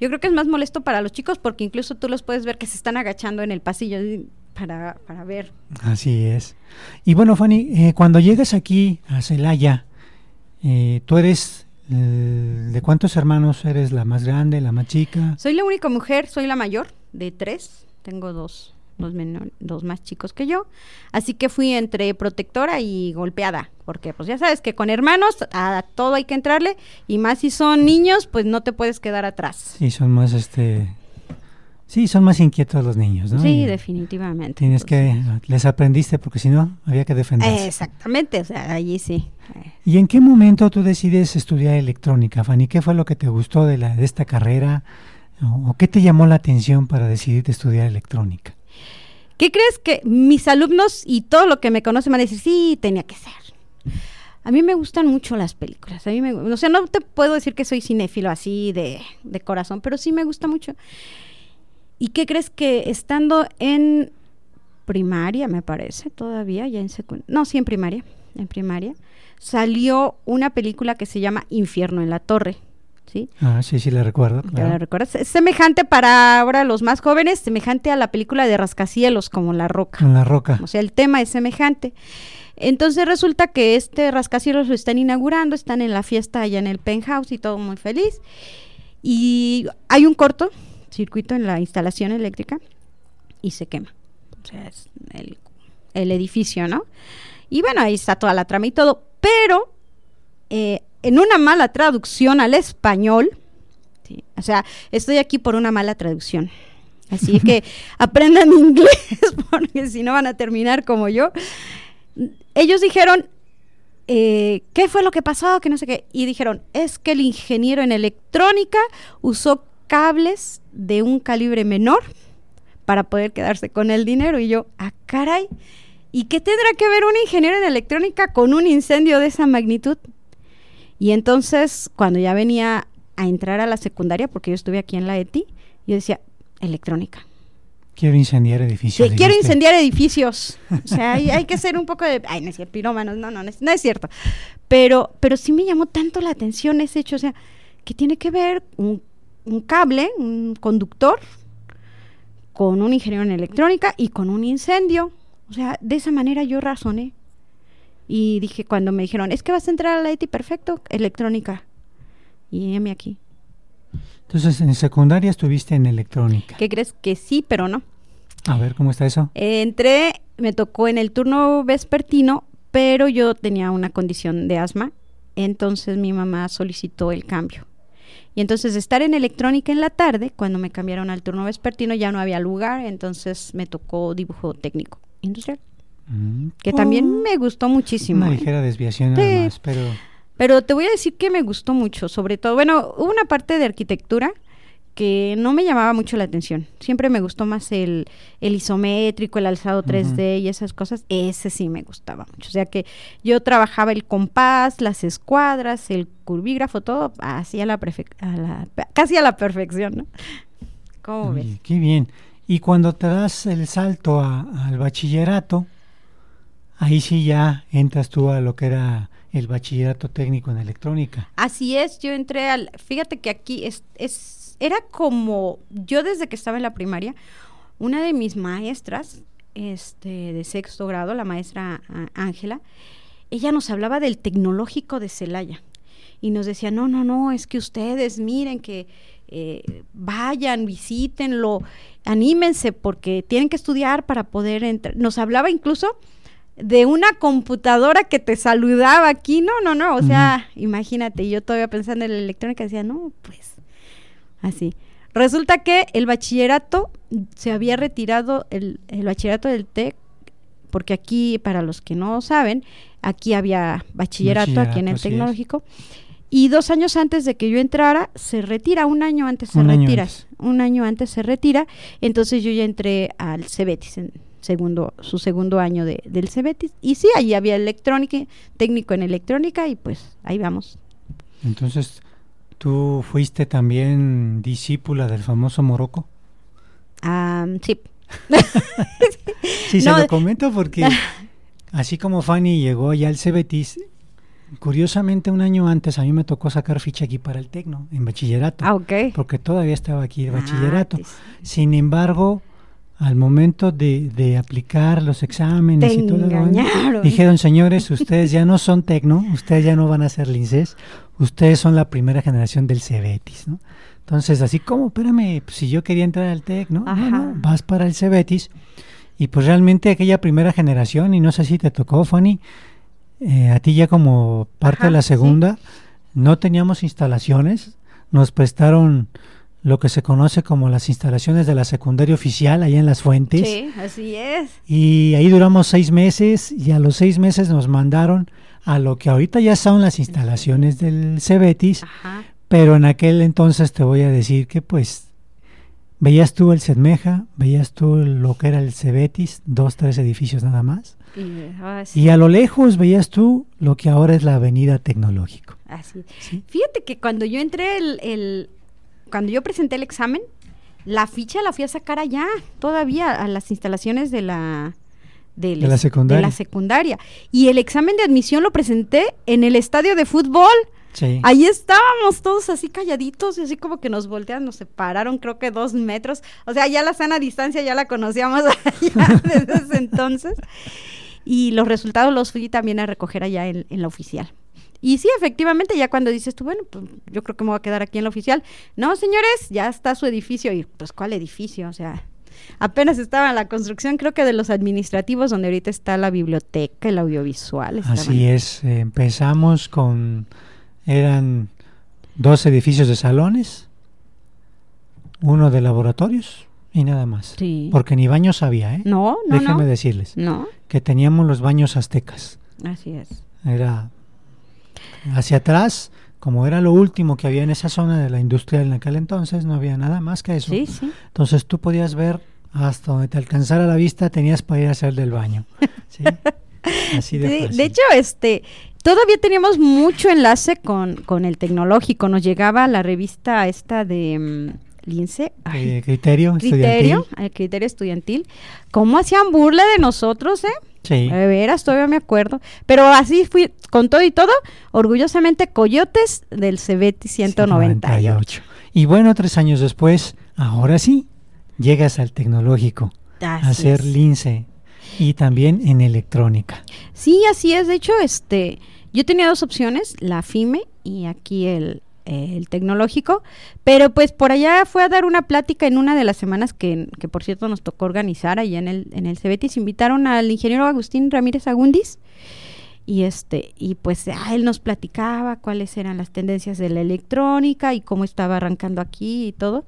yo creo que es más molesto para los chicos porque incluso tú los puedes ver que se están agachando en el pasillo para, para ver. Así es. Y bueno, Fanny, eh, cuando llegas aquí a Celaya, eh, tú eres eh, ¿De cuántos hermanos eres la más grande, la más chica? Soy la única mujer, soy la mayor de tres. Tengo dos dos, dos más chicos que yo. Así que fui entre protectora y golpeada, porque pues ya sabes que con hermanos a todo hay que entrarle y más si son niños, pues no te puedes quedar atrás. Sí, son más este Sí, son más inquietos los niños, ¿no? Sí, definitivamente. Tienes que, les aprendiste porque si no, había que defenderse. Exactamente, o sea, allí sí. ¿Y en qué momento tú decides estudiar electrónica, Fanny? ¿Qué fue lo que te gustó de, la, de esta carrera? ¿O qué te llamó la atención para decidir estudiar electrónica? ¿Qué crees que mis alumnos y todo lo que me conocen van a decir, sí, tenía que ser? A mí me gustan mucho las películas. A mí me, o sea, no te puedo decir que soy cinéfilo así de, de corazón, pero sí me gusta mucho. ¿Y qué crees que estando en primaria, me parece, todavía, ya en secundaria, no, sí en primaria, en primaria, salió una película que se llama Infierno en la Torre ¿sí? Ah, sí, sí, la recuerdo. ¿La recuerdas? Es semejante para ahora los más jóvenes, semejante a la película de Rascacielos, como La Roca. Con La Roca. O sea, el tema es semejante. Entonces resulta que este rascacielos lo están inaugurando, están en la fiesta allá en el penthouse y todo muy feliz. Y hay un corto circuito en la instalación eléctrica y se quema. O sea, es el, el edificio, ¿no? Y bueno, ahí está toda la trama y todo. Pero eh, en una mala traducción al español, o sea, estoy aquí por una mala traducción. Así que aprendan inglés porque si no van a terminar como yo. Ellos dijeron, eh, ¿qué fue lo que pasó? Que no sé qué. Y dijeron, es que el ingeniero en electrónica usó cables de un calibre menor para poder quedarse con el dinero. Y yo, ah, caray. ¿Y qué tendrá que ver un ingeniero en electrónica con un incendio de esa magnitud? Y entonces, cuando ya venía a entrar a la secundaria, porque yo estuve aquí en la ETI, yo decía, electrónica. Quiero incendiar edificios. Sí, quiero incendiar edificios. O sea, hay, hay, que ser un poco de... Ay, no es cierto, pirómanos, no, no, no es, no es cierto. Pero, pero sí me llamó tanto la atención ese hecho, o sea, que tiene que ver un, un cable, un conductor, con un ingeniero en electrónica y con un incendio. O sea, de esa manera yo razoné. Y dije, cuando me dijeron, es que vas a entrar a la ETI, perfecto, electrónica. Y heme aquí. Entonces, en secundaria estuviste en electrónica. ¿Qué crees? Que sí, pero no. A ver, ¿cómo está eso? entré, me tocó en el turno vespertino, pero yo tenía una condición de asma, entonces mi mamá solicitó el cambio. Y entonces estar en electrónica en la tarde, cuando me cambiaron al turno vespertino ya no había lugar, entonces me tocó dibujo técnico industrial. Mm. Que también oh. me gustó muchísimo. Una ligera desviación nada más, pero... Pero te voy a decir que me gustó mucho, sobre todo, bueno, hubo una parte de arquitectura que no me llamaba mucho la atención. Siempre me gustó más el, el isométrico, el alzado 3D y esas cosas. Ese sí me gustaba mucho. O sea que yo trabajaba el compás, las escuadras, el curvígrafo, todo así a la, casi a la perfección, ¿no? ¿Cómo ves? Qué bien. Y cuando te das el salto al bachillerato, ahí sí ya entras tú a lo que era el bachillerato técnico en electrónica. Así es, yo entré al, fíjate que aquí es, es era como, yo desde que estaba en la primaria, una de mis maestras, este, de sexto grado, la maestra Ángela, ella nos hablaba del tecnológico de Celaya y nos decía, no, no, no, es que ustedes miren que eh, vayan, visítenlo, anímense porque tienen que estudiar para poder entrar. Nos hablaba incluso de una computadora que te saludaba aquí, no, no, no, o sea, imagínate, yo todavía pensando en la electrónica decía, no, pues Así. Resulta que el bachillerato se había retirado, el, bachillerato del TEC, porque aquí, para los que no saben, aquí había bachillerato, aquí en el tecnológico. Y dos años antes de que yo entrara, se retira, un año antes se retira, un año antes se retira, entonces yo ya entré al Cebetis, en segundo, su segundo año de, del Cebetis, y sí, allí había electrónica, técnico en electrónica, y pues ahí vamos. Entonces, ¿Tú fuiste también discípula del famoso Morocco? sí. sí, se lo comento porque así como Fanny llegó ya al Cebetis, curiosamente un año antes a mí me tocó sacar ficha aquí para el Tecno, en bachillerato. Ah, ok. Porque todavía estaba aquí el bachillerato. Sin embargo, al momento de, aplicar los exámenes y todo, dijeron, señores, ustedes ya no son tecno, ustedes ya no van a ser linces, ustedes son la primera generación del Cebetis, ¿no? Entonces, así como, espérame, pues, si yo quería entrar al TEC, ¿no? vas para el Cebetis. Y pues realmente aquella primera generación, y no sé si te tocó, Fanny, eh, a ti ya como parte de la segunda, no teníamos instalaciones, nos prestaron lo que se conoce como las instalaciones de la secundaria oficial allá en las fuentes. Sí, así es. Y ahí duramos seis meses y a los seis meses nos mandaron a lo que ahorita ya son las instalaciones del Cebetis, pero en aquel entonces te voy a decir que pues veías tú el Sedmeja, veías tú lo que era el Cebetis, dos, tres edificios nada más. Ah, y, a lo lejos veías tú lo que ahora es la avenida tecnológico. Así. Fíjate que cuando yo entré el cuando yo presenté el examen, la ficha la fui a sacar allá, todavía a las instalaciones de la, de, la secundaria. Y el examen de admisión lo presenté en el estadio de fútbol. Sí. Ahí estábamos todos así calladitos y así como que nos voltean, nos separaron creo que dos metros. O sea, ya la sana distancia ya la conocíamos allá desde ese entonces. Y los resultados los fui también a recoger allá en la oficial. Y sí, efectivamente, ya cuando dices tú, bueno, pues yo creo que me voy a quedar aquí en la oficial. No, señores, ya está su edificio. Y pues, ¿cuál edificio? O sea, apenas estaba en la construcción, creo que de los administrativos, donde ahorita está la biblioteca, el audiovisual. Así es, eh, empezamos con, eran dos edificios de salones, uno de laboratorios y nada más. Sí. Porque ni baños había, ¿eh? No, no. Déjenme decirles. No. Que teníamos los baños aztecas. Así es. Era Hacia atrás, como era lo último que había en esa zona de la industria en aquel entonces, no había nada más que eso. Entonces tú podías ver hasta donde te alcanzara la vista, tenías para ir a hacer del baño. Así de, de, hecho, este, todavía teníamos mucho enlace con, con el tecnológico. Nos llegaba la revista esta de mm, Lince. ay, Eh, criterio, criterio, estudiantil. el criterio estudiantil. ¿Cómo hacían burla de nosotros, eh? Sí. De veras, todavía me acuerdo. Pero así fui, con todo y todo, orgullosamente Coyotes del Cebeti 198. Y bueno, tres años después, ahora sí, llegas al tecnológico a hacer es. lince y también en electrónica. Sí, así es. De hecho, este, yo tenía dos opciones, la FIME y aquí el, eh, el tecnológico, pero pues por allá fue a dar una plática en una de las semanas que, que por cierto nos tocó organizar allá en el, en el Cebetis. Invitaron al ingeniero Agustín Ramírez Agundis y este y pues ah, él nos platicaba cuáles eran las tendencias de la electrónica y cómo estaba arrancando aquí y todo.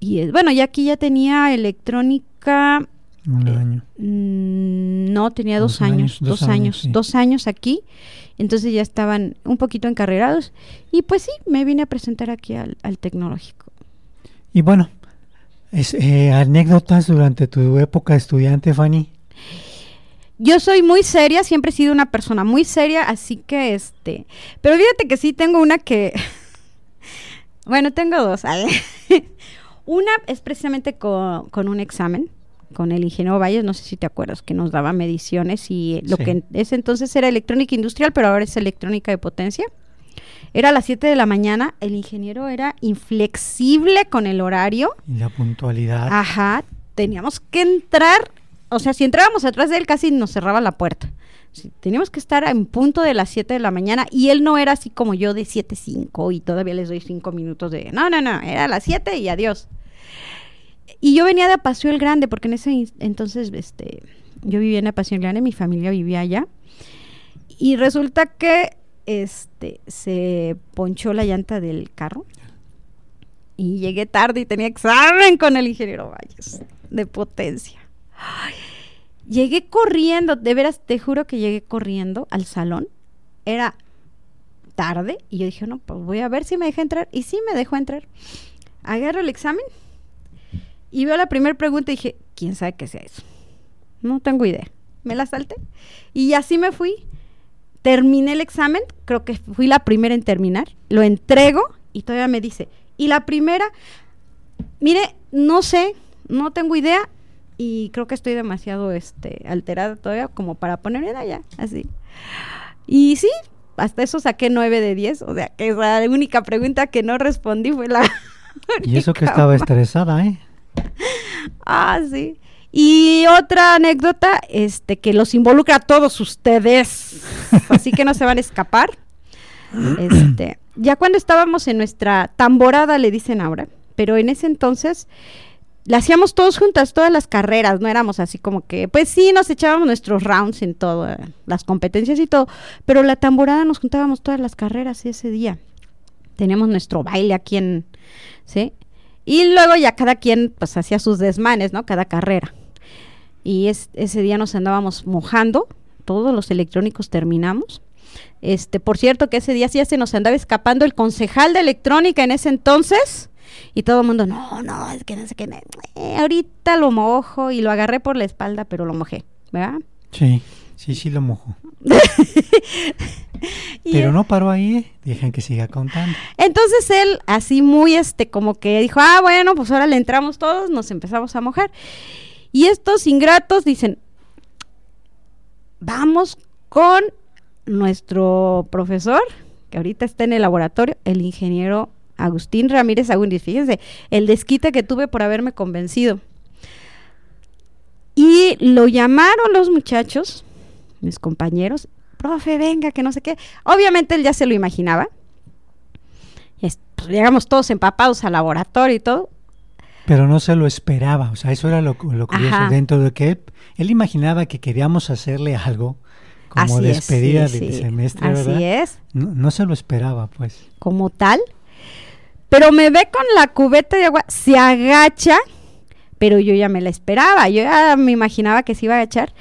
Y eh, bueno, ya aquí ya tenía electrónica Un Eh, año. Mm, No, tenía dos, Dos años, dos años, años, sí. dos años aquí. Entonces ya estaban un poquito encarrerados. Y pues sí, me vine a presentar aquí al, al tecnológico. Y bueno, es, eh, anécdotas durante tu época estudiante, Fanny. Yo soy muy seria, siempre he sido una persona muy seria, así que este. Pero fíjate que sí tengo una que. bueno, tengo dos. una es precisamente con, con un examen, con el ingeniero Valles, no sé si te acuerdas, que nos daba mediciones y eh, lo Sí. que en ese entonces era electrónica industrial, pero ahora es electrónica de potencia. Era a las 7 de la mañana, el ingeniero era inflexible con el horario. Y la puntualidad. Ajá, teníamos que entrar, o sea, si entrábamos atrás de él casi nos cerraba la puerta. Sí, teníamos que estar en punto de las 7 de la mañana y él no era así como yo de 7.05 y todavía les doy 5 minutos de... No, no, no, era a las 7 y adiós. Y yo venía de Apacio el Grande porque en ese entonces este, yo vivía en Apacio el Grande, mi familia vivía allá. Y resulta que este, se ponchó la llanta del carro y llegué tarde y tenía examen con el ingeniero Valles de potencia. Llegué corriendo, de veras te juro que llegué corriendo al salón. Era tarde y yo dije, no, pues voy a ver si me deja entrar. Y sí me dejó entrar. Agarro el examen y veo la primera pregunta y dije, ¿quién sabe qué sea eso? No tengo idea. Me la salté y así me fui. Terminé el examen, creo que fui la primera en terminar. Lo entrego y todavía me dice, y la primera, mire, no sé, no tengo idea y creo que estoy demasiado este alterada todavía como para ponerme allá, así. Y sí, hasta eso saqué 9 de 10, o sea, que la única pregunta que no respondí fue la y eso que estaba estresada, ¿eh? Ah, sí. Y otra anécdota, este, que los involucra a todos ustedes, así que no se van a escapar. Este, ya cuando estábamos en nuestra tamborada, le dicen ahora, pero en ese entonces la hacíamos todos juntas, todas las carreras, no éramos así como que, pues sí, nos echábamos nuestros rounds en todo, eh, las competencias y todo, pero la tamborada nos juntábamos todas las carreras ese día. Teníamos nuestro baile aquí en, ¿sí? Y luego ya cada quien pues hacía sus desmanes, ¿no? Cada carrera. Y es- ese día nos andábamos mojando, todos los electrónicos terminamos. Este, por cierto que ese día sí se nos andaba escapando el concejal de electrónica en ese entonces. Y todo el mundo, no, no, es que no sé qué. eh, ahorita lo mojo y lo agarré por la espalda, pero lo mojé, ¿verdad? Sí, sí, sí lo mojo. Pero no paró ahí, ¿eh? dejen que siga contando. Entonces él, así muy este, como que dijo, ah, bueno, pues ahora le entramos todos, nos empezamos a mojar. Y estos ingratos dicen, vamos con nuestro profesor, que ahorita está en el laboratorio, el ingeniero Agustín Ramírez Agundis. Fíjense, el desquite que tuve por haberme convencido. Y lo llamaron los muchachos, mis compañeros, profe, venga, que no sé qué. Obviamente él ya se lo imaginaba. Y es- pues, llegamos todos empapados al laboratorio y todo. Pero no se lo esperaba, o sea, eso era lo, lo curioso, Ajá. dentro de que él, él imaginaba que queríamos hacerle algo como Así es, despedida sí, del sí. semestre, Así ¿verdad? es, No, no se lo esperaba, pues. como tal. Pero me ve con la cubeta de agua, se agacha, pero yo ya me la esperaba, yo ya me imaginaba que se iba a agachar.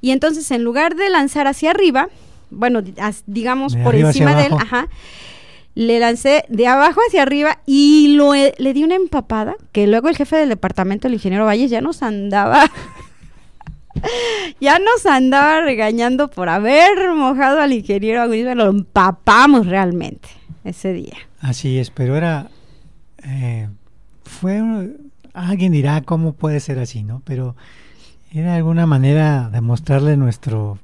Y entonces en lugar de lanzar hacia arriba, bueno, as- digamos De por encima de él, ajá, le lancé de abajo hacia arriba y lo, he- le di una empapada que luego el jefe del departamento, el ingeniero Valles, ya nos andaba ya nos andaba regañando por haber mojado al ingeniero Agudín, lo empapamos realmente ese día. Así es, pero era, eh, fue, alguien dirá cómo puede ser así, ¿no? Pero era alguna manera de mostrarle nuestro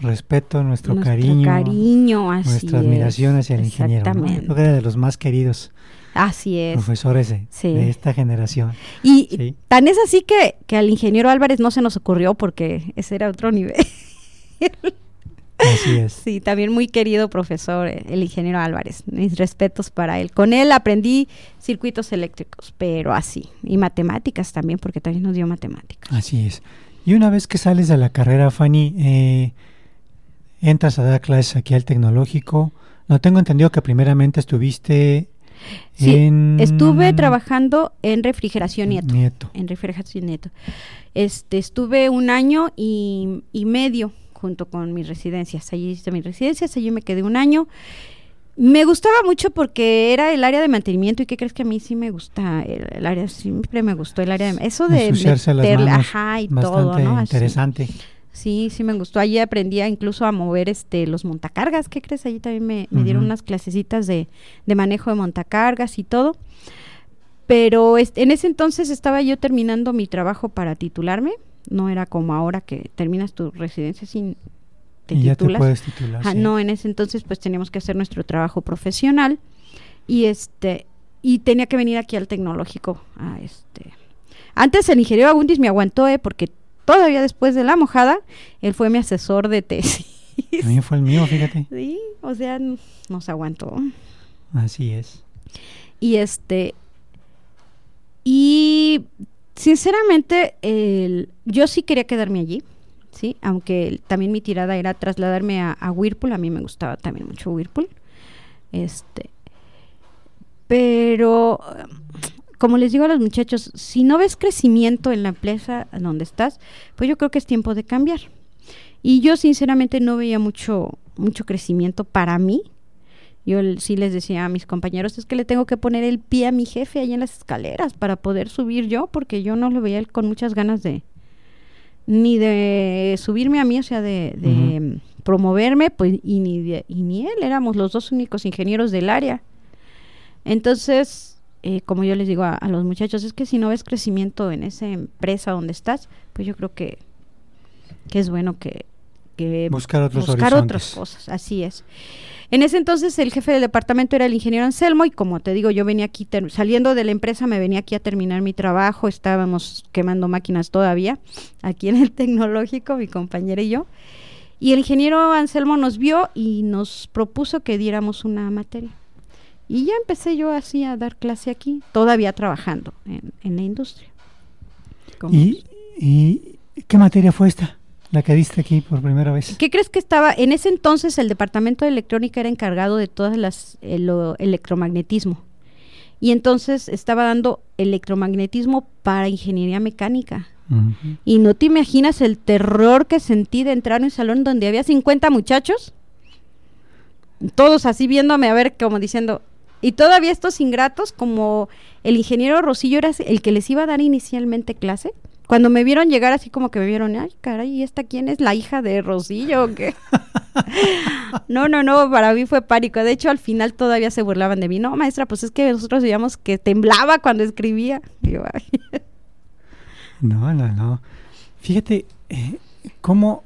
respeto, nuestro, cariño, cariño así nuestra admiración hacia el ingeniero. ¿no? Creo que era de los más queridos Así es. Profesores de, esta generación. Y tan es así que, que al ingeniero Álvarez no se nos ocurrió porque ese era otro nivel. Así es. Sí, también muy querido profesor, eh, el ingeniero Álvarez. Mis respetos para él. Con él aprendí circuitos eléctricos, pero así. Y matemáticas también, porque también nos dio matemáticas. Así es. Y una vez que sales de la carrera, Fanny, eh, entras a dar clases aquí al tecnológico. No tengo entendido que primeramente estuviste Sí, estuve trabajando en refrigeración nieto, En refrigeración nieto. Este, estuve un año y, medio junto con mis residencias. Allí hice mis residencias, allí me quedé un año. Me gustaba mucho porque era el área de mantenimiento y qué crees que a mí sí me gusta el, área siempre me gustó el área de eso de meterle, ajá y todo, ¿no? Interesante. Sí, sí me gustó. Allí aprendí incluso a mover este los montacargas. ¿Qué crees? Allí también me, dieron unas clasecitas de, de, manejo de montacargas y todo. Pero en ese entonces estaba yo terminando mi trabajo para titularme. No era como ahora que terminas tu residencia sin te ya te puedes titular. No, en ese entonces pues teníamos que hacer nuestro trabajo profesional y este y tenía que venir aquí al tecnológico a este. Antes el ingeniero Agundis me aguantó, eh, porque todavía después de la mojada, él fue mi asesor de tesis. También fue el mío, fíjate. Sí, o sea, nos aguantó. Así es. Y este, y sinceramente, el, yo sí quería quedarme allí, ¿sí? Aunque también mi tirada era trasladarme a, a Whirlpool, a mí me gustaba también mucho Whirlpool. Este, pero como les digo a los muchachos, si no ves crecimiento en la empresa donde estás, pues yo creo que es tiempo de cambiar. Y yo sinceramente no veía mucho, mucho crecimiento para mí. Yo sí les decía a mis compañeros, es que le tengo que poner el pie a mi jefe ahí en las escaleras para poder subir yo, porque yo no lo veía él con muchas ganas de, ni de subirme a mí, o sea, de, promoverme, pues, y ni, y ni él, éramos los dos únicos ingenieros del área. Entonces, eh, como yo les digo a, los muchachos, es que si no ves crecimiento en esa empresa donde estás, pues yo creo que, que es bueno que, buscar, otros buscar otras cosas, así es. En ese entonces el jefe del departamento era el ingeniero Anselmo y como te digo, yo venía aquí, saliendo de la empresa, me venía aquí a terminar mi trabajo, estábamos quemando máquinas todavía, aquí en el tecnológico, mi compañera y yo. Y el ingeniero Anselmo nos vio y nos propuso que diéramos una materia. Y ya empecé yo así a dar clase aquí, todavía trabajando en, la industria. ¿Y, ¿Y, qué materia fue esta? La que diste aquí por primera vez. ¿Qué crees que estaba? En ese entonces el departamento de electrónica era encargado de todas las el, electromagnetismo. Y entonces estaba dando electromagnetismo para ingeniería mecánica. Y no te imaginas el terror que sentí de entrar en un salón donde había 50 muchachos, todos así viéndome a ver como diciendo, y todavía estos ingratos, como el ingeniero Rosillo era el que les iba a dar inicialmente clase, cuando me vieron llegar así como que me vieron, ay, caray, ¿y esta quién es? ¿La hija de Rosillo o qué? no, no, no, para mí fue pánico. De hecho, al final todavía se burlaban de mí. No, maestra, pues es que nosotros veíamos que temblaba cuando escribía. no, no, no. Fíjate eh, cómo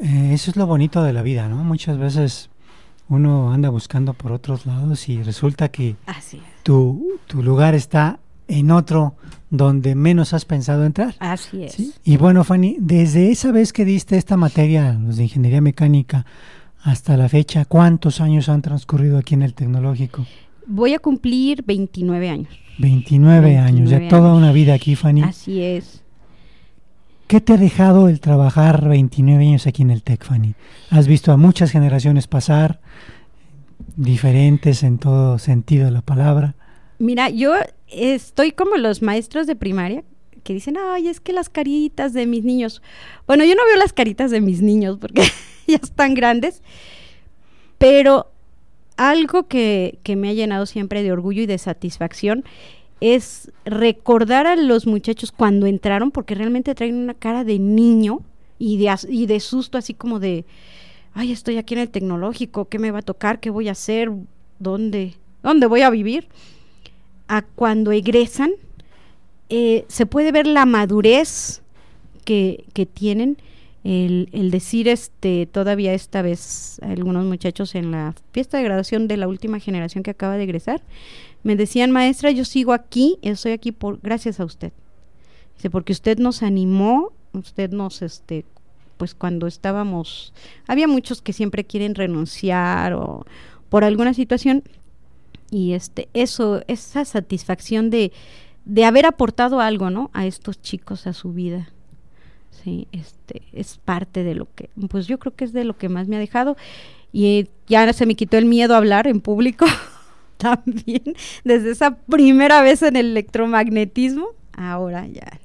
eh, eso es lo bonito de la vida, ¿no? Muchas veces uno anda buscando por otros lados y resulta que tu, tu, lugar está en otro donde menos has pensado entrar. Así es. Y bueno, Fanny, desde esa vez que diste esta materia, los de ingeniería mecánica, hasta la fecha, ¿cuántos años han transcurrido aquí en el tecnológico? Voy a cumplir 29 años. 29, años, ya toda una vida aquí, Fanny. Así es. ¿Qué te ha dejado el trabajar 29 años aquí en el TEC, Fanny? Has visto a muchas generaciones pasar, diferentes en todo sentido de la palabra. Mira, yo estoy como los maestros de primaria que dicen, ay, es que las caritas de mis niños. Bueno, yo no veo las caritas de mis niños porque ya están grandes, pero algo que, que me ha llenado siempre de orgullo y de satisfacción es recordar a los muchachos cuando entraron, porque realmente traen una cara de niño y de, y de susto, así como de, ay, estoy aquí en el tecnológico, ¿qué me va a tocar? ¿Qué voy a hacer? ¿Dónde? ¿Dónde voy a vivir? A cuando egresan, eh, se puede ver la madurez que, que tienen, el, decir este todavía esta vez algunos muchachos en la fiesta de graduación de la última generación que acaba de egresar, me decían, maestra, yo sigo aquí, estoy aquí por gracias a usted. Dice, porque usted nos animó, usted nos, este, pues cuando estábamos, había muchos que siempre quieren renunciar o por alguna situación, y este, eso, esa satisfacción de, de haber aportado algo, ¿no? A estos chicos, a su vida. Sí, este, es parte de lo que, pues yo creo que es de lo que más me ha dejado. Y ya se me quitó el miedo a hablar en público. también, desde esa primera vez en el electromagnetismo, ahora ya.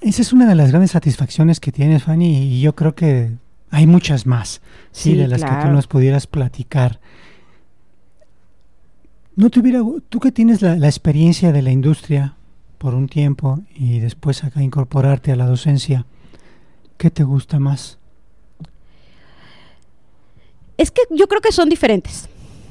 Esa es una de las grandes satisfacciones que tienes, Fanny, y yo creo que hay muchas más, sí, de las que tú nos pudieras platicar. No tuviera, tú que tienes la, la, experiencia de la industria por un tiempo y después acá incorporarte a la docencia, ¿qué te gusta más? Es que yo creo que son diferentes.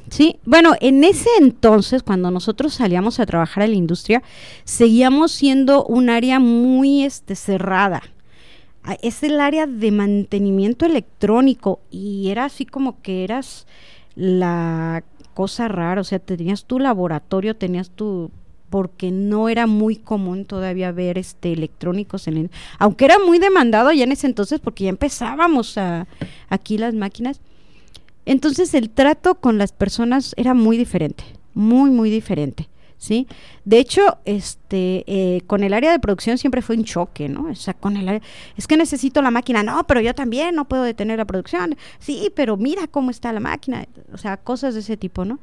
Sí, bueno, en ese entonces, cuando nosotros salíamos a trabajar en la industria, seguíamos siendo un área muy este, cerrada. Es el área de mantenimiento electrónico y era así como que eras la cosa rara, o sea, tenías tu laboratorio, tenías tu porque no era muy común todavía ver este electrónicos en el, aunque era muy demandado ya en ese entonces porque ya empezábamos a aquí las máquinas entonces el trato con las personas era muy diferente, muy, muy diferente. ¿Sí? De hecho, este, eh, con el área de producción siempre fue un choque, ¿no? O sea, con el área, es que necesito la máquina, no, pero yo también no puedo detener la producción, sí, pero mira cómo está la máquina, o sea, cosas de ese tipo, ¿no?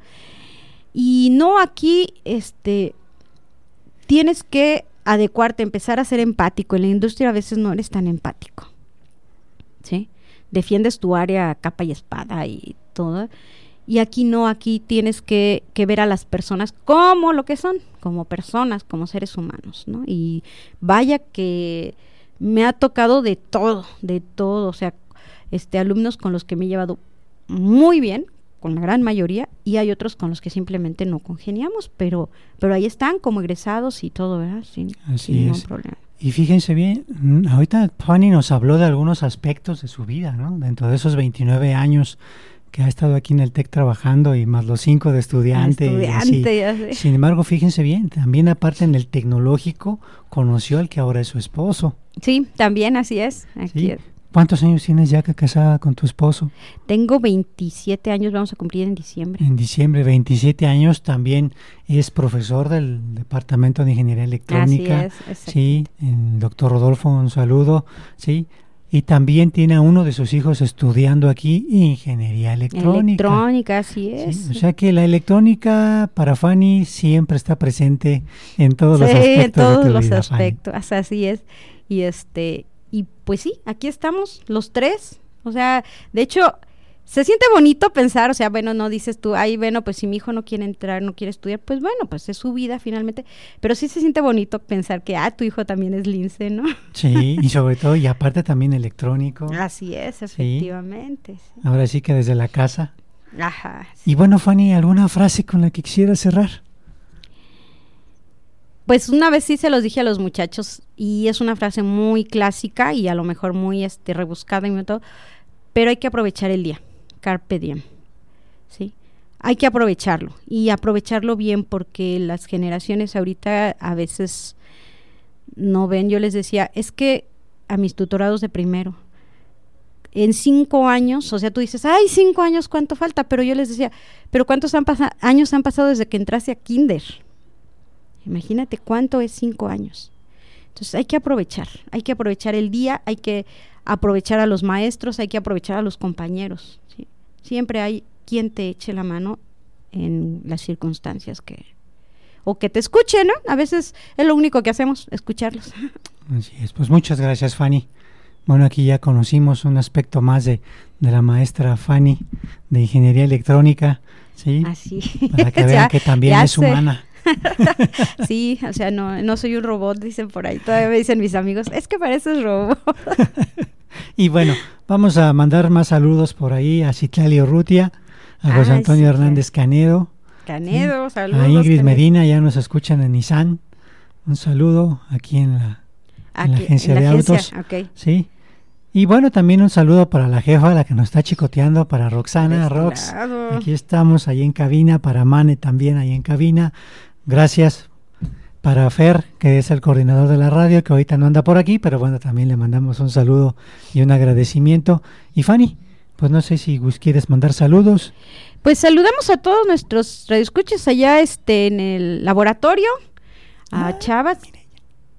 Y no aquí, este, tienes que adecuarte, empezar a ser empático, en la industria a veces no eres tan empático, ¿sí? defiendes tu área capa y espada y todo. Y aquí no, aquí tienes que, que, ver a las personas como lo que son, como personas, como seres humanos, ¿no? Y vaya que me ha tocado de todo, de todo, o sea, este alumnos con los que me he llevado muy bien, con la gran mayoría, y hay otros con los que simplemente no congeniamos, pero, pero ahí están como egresados y todo, ¿verdad? Sin, sin ningún problema. Y fíjense bien, ahorita Fanny nos habló de algunos aspectos de su vida, ¿no? Dentro de esos 29 años que ha estado aquí en el TEC trabajando y más los cinco de estudiante. estudiante Sin embargo, fíjense bien, también aparte en el tecnológico conoció al que ahora es su esposo. Sí, también así es. ¿Cuántos años tienes ya que casada con tu esposo? Tengo 27 años, vamos a cumplir en diciembre. En diciembre, 27 años, también es profesor del Departamento de Ingeniería Electrónica. Así es, sí, el doctor Rodolfo, un saludo, sí. Y también tiene a uno de sus hijos estudiando aquí Ingeniería Electrónica. Electrónica, así es. o sea que la electrónica para Fanny siempre está presente en todos los aspectos. en todos de tu los vida, aspectos, así es. Y este, y pues sí, aquí estamos los tres. O sea, de hecho, se siente bonito pensar, o sea, bueno, no dices tú, ay, bueno, pues si mi hijo no quiere entrar, no quiere estudiar, pues bueno, pues es su vida finalmente. Pero sí se siente bonito pensar que, ah, tu hijo también es lince, ¿no? Sí, y sobre todo, y aparte también electrónico. Así es, efectivamente. Sí. Ahora sí que desde la casa. Ajá. Sí. Y bueno, Fanny, ¿alguna frase con la que quisiera cerrar? Pues una vez sí se los dije a los muchachos y es una frase muy clásica y a lo mejor muy este, rebuscada y todo, pero hay que aprovechar el día, carpe diem, ¿sí? Hay que aprovecharlo y aprovecharlo bien porque las generaciones ahorita a veces no ven, yo les decía, es que a mis tutorados de primero, en cinco años, o sea, tú dices, ay, cinco años, ¿cuánto falta? Pero yo les decía, pero ¿cuántos han años han pasado desde que entraste a kinder? Imagínate cuánto es cinco años. Entonces hay que aprovechar, hay que aprovechar el día, hay que aprovechar a los maestros, hay que aprovechar a los compañeros. Siempre hay quien te eche la mano en las circunstancias que... O que te escuche, ¿no? A veces es lo único que hacemos, escucharlos. Así es, pues muchas gracias Fanny. Bueno, aquí ya conocimos un aspecto más de, de la maestra Fanny de Ingeniería Electrónica, ¿sí? Así. Para que vean Ya- que también es sé. humana. sí, o sea, no, no soy un robot, dicen por ahí. Todavía me dicen mis amigos, es que pareces robot. y bueno, vamos a mandar más saludos por ahí a Citlali Rutia, a José Ay, Antonio sí, Hernández Canedo, Canedo, saludos. a Ingrid Canedo. Medina, ya nos escuchan en Nissan. Un saludo aquí en la, en la Aquí, agencia en de la autos. ok. Sí. Y bueno, también un saludo para la jefa, la que nos está chicoteando, para Roxana, este Rox. Aquí estamos, ahí en cabina, para Mane también, ahí en cabina. Gracias para Fer, que es el coordinador de la radio, que ahorita no anda por aquí, pero bueno, también le mandamos un saludo y un agradecimiento. Y Fanny, pues no sé si quieres mandar saludos. Pues saludamos a todos nuestros radioescuchas allá este en el laboratorio, a Ah, Chava,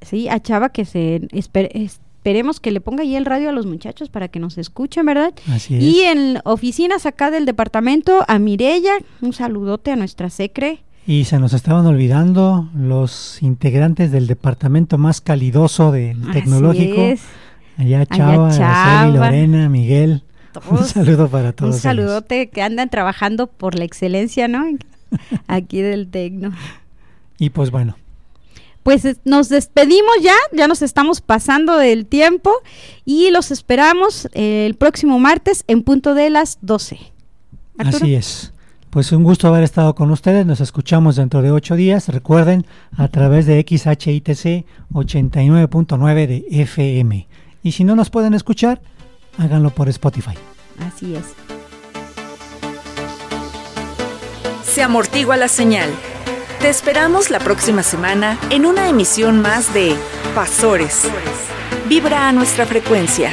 sí, a Chava que se esper- esperemos que le ponga ahí el radio a los muchachos para que nos escuchen, ¿verdad? Así es. Y en oficinas acá del departamento a Mirella, un saludote a nuestra secre. Y se nos estaban olvidando los integrantes del departamento más calidoso del Así tecnológico. es. Allá Chava, Chava. Lorena, Miguel. Un Todos. saludo para todos. Un ellos. saludote que andan trabajando por la excelencia, ¿no? Aquí del Tecno. Y pues bueno, Pues es- nos despedimos ya, ya nos estamos pasando del tiempo y los esperamos el próximo martes en punto de las 12. Arturo. Así es. Pues un gusto haber estado con ustedes. Nos escuchamos dentro de ocho días. Recuerden, a través de XHITC 89.9 de FM. Y si no nos pueden escuchar, háganlo por Spotify. Así es. Se amortigua la señal. Te esperamos la próxima semana en una emisión más de Pasores. Vibra a nuestra frecuencia.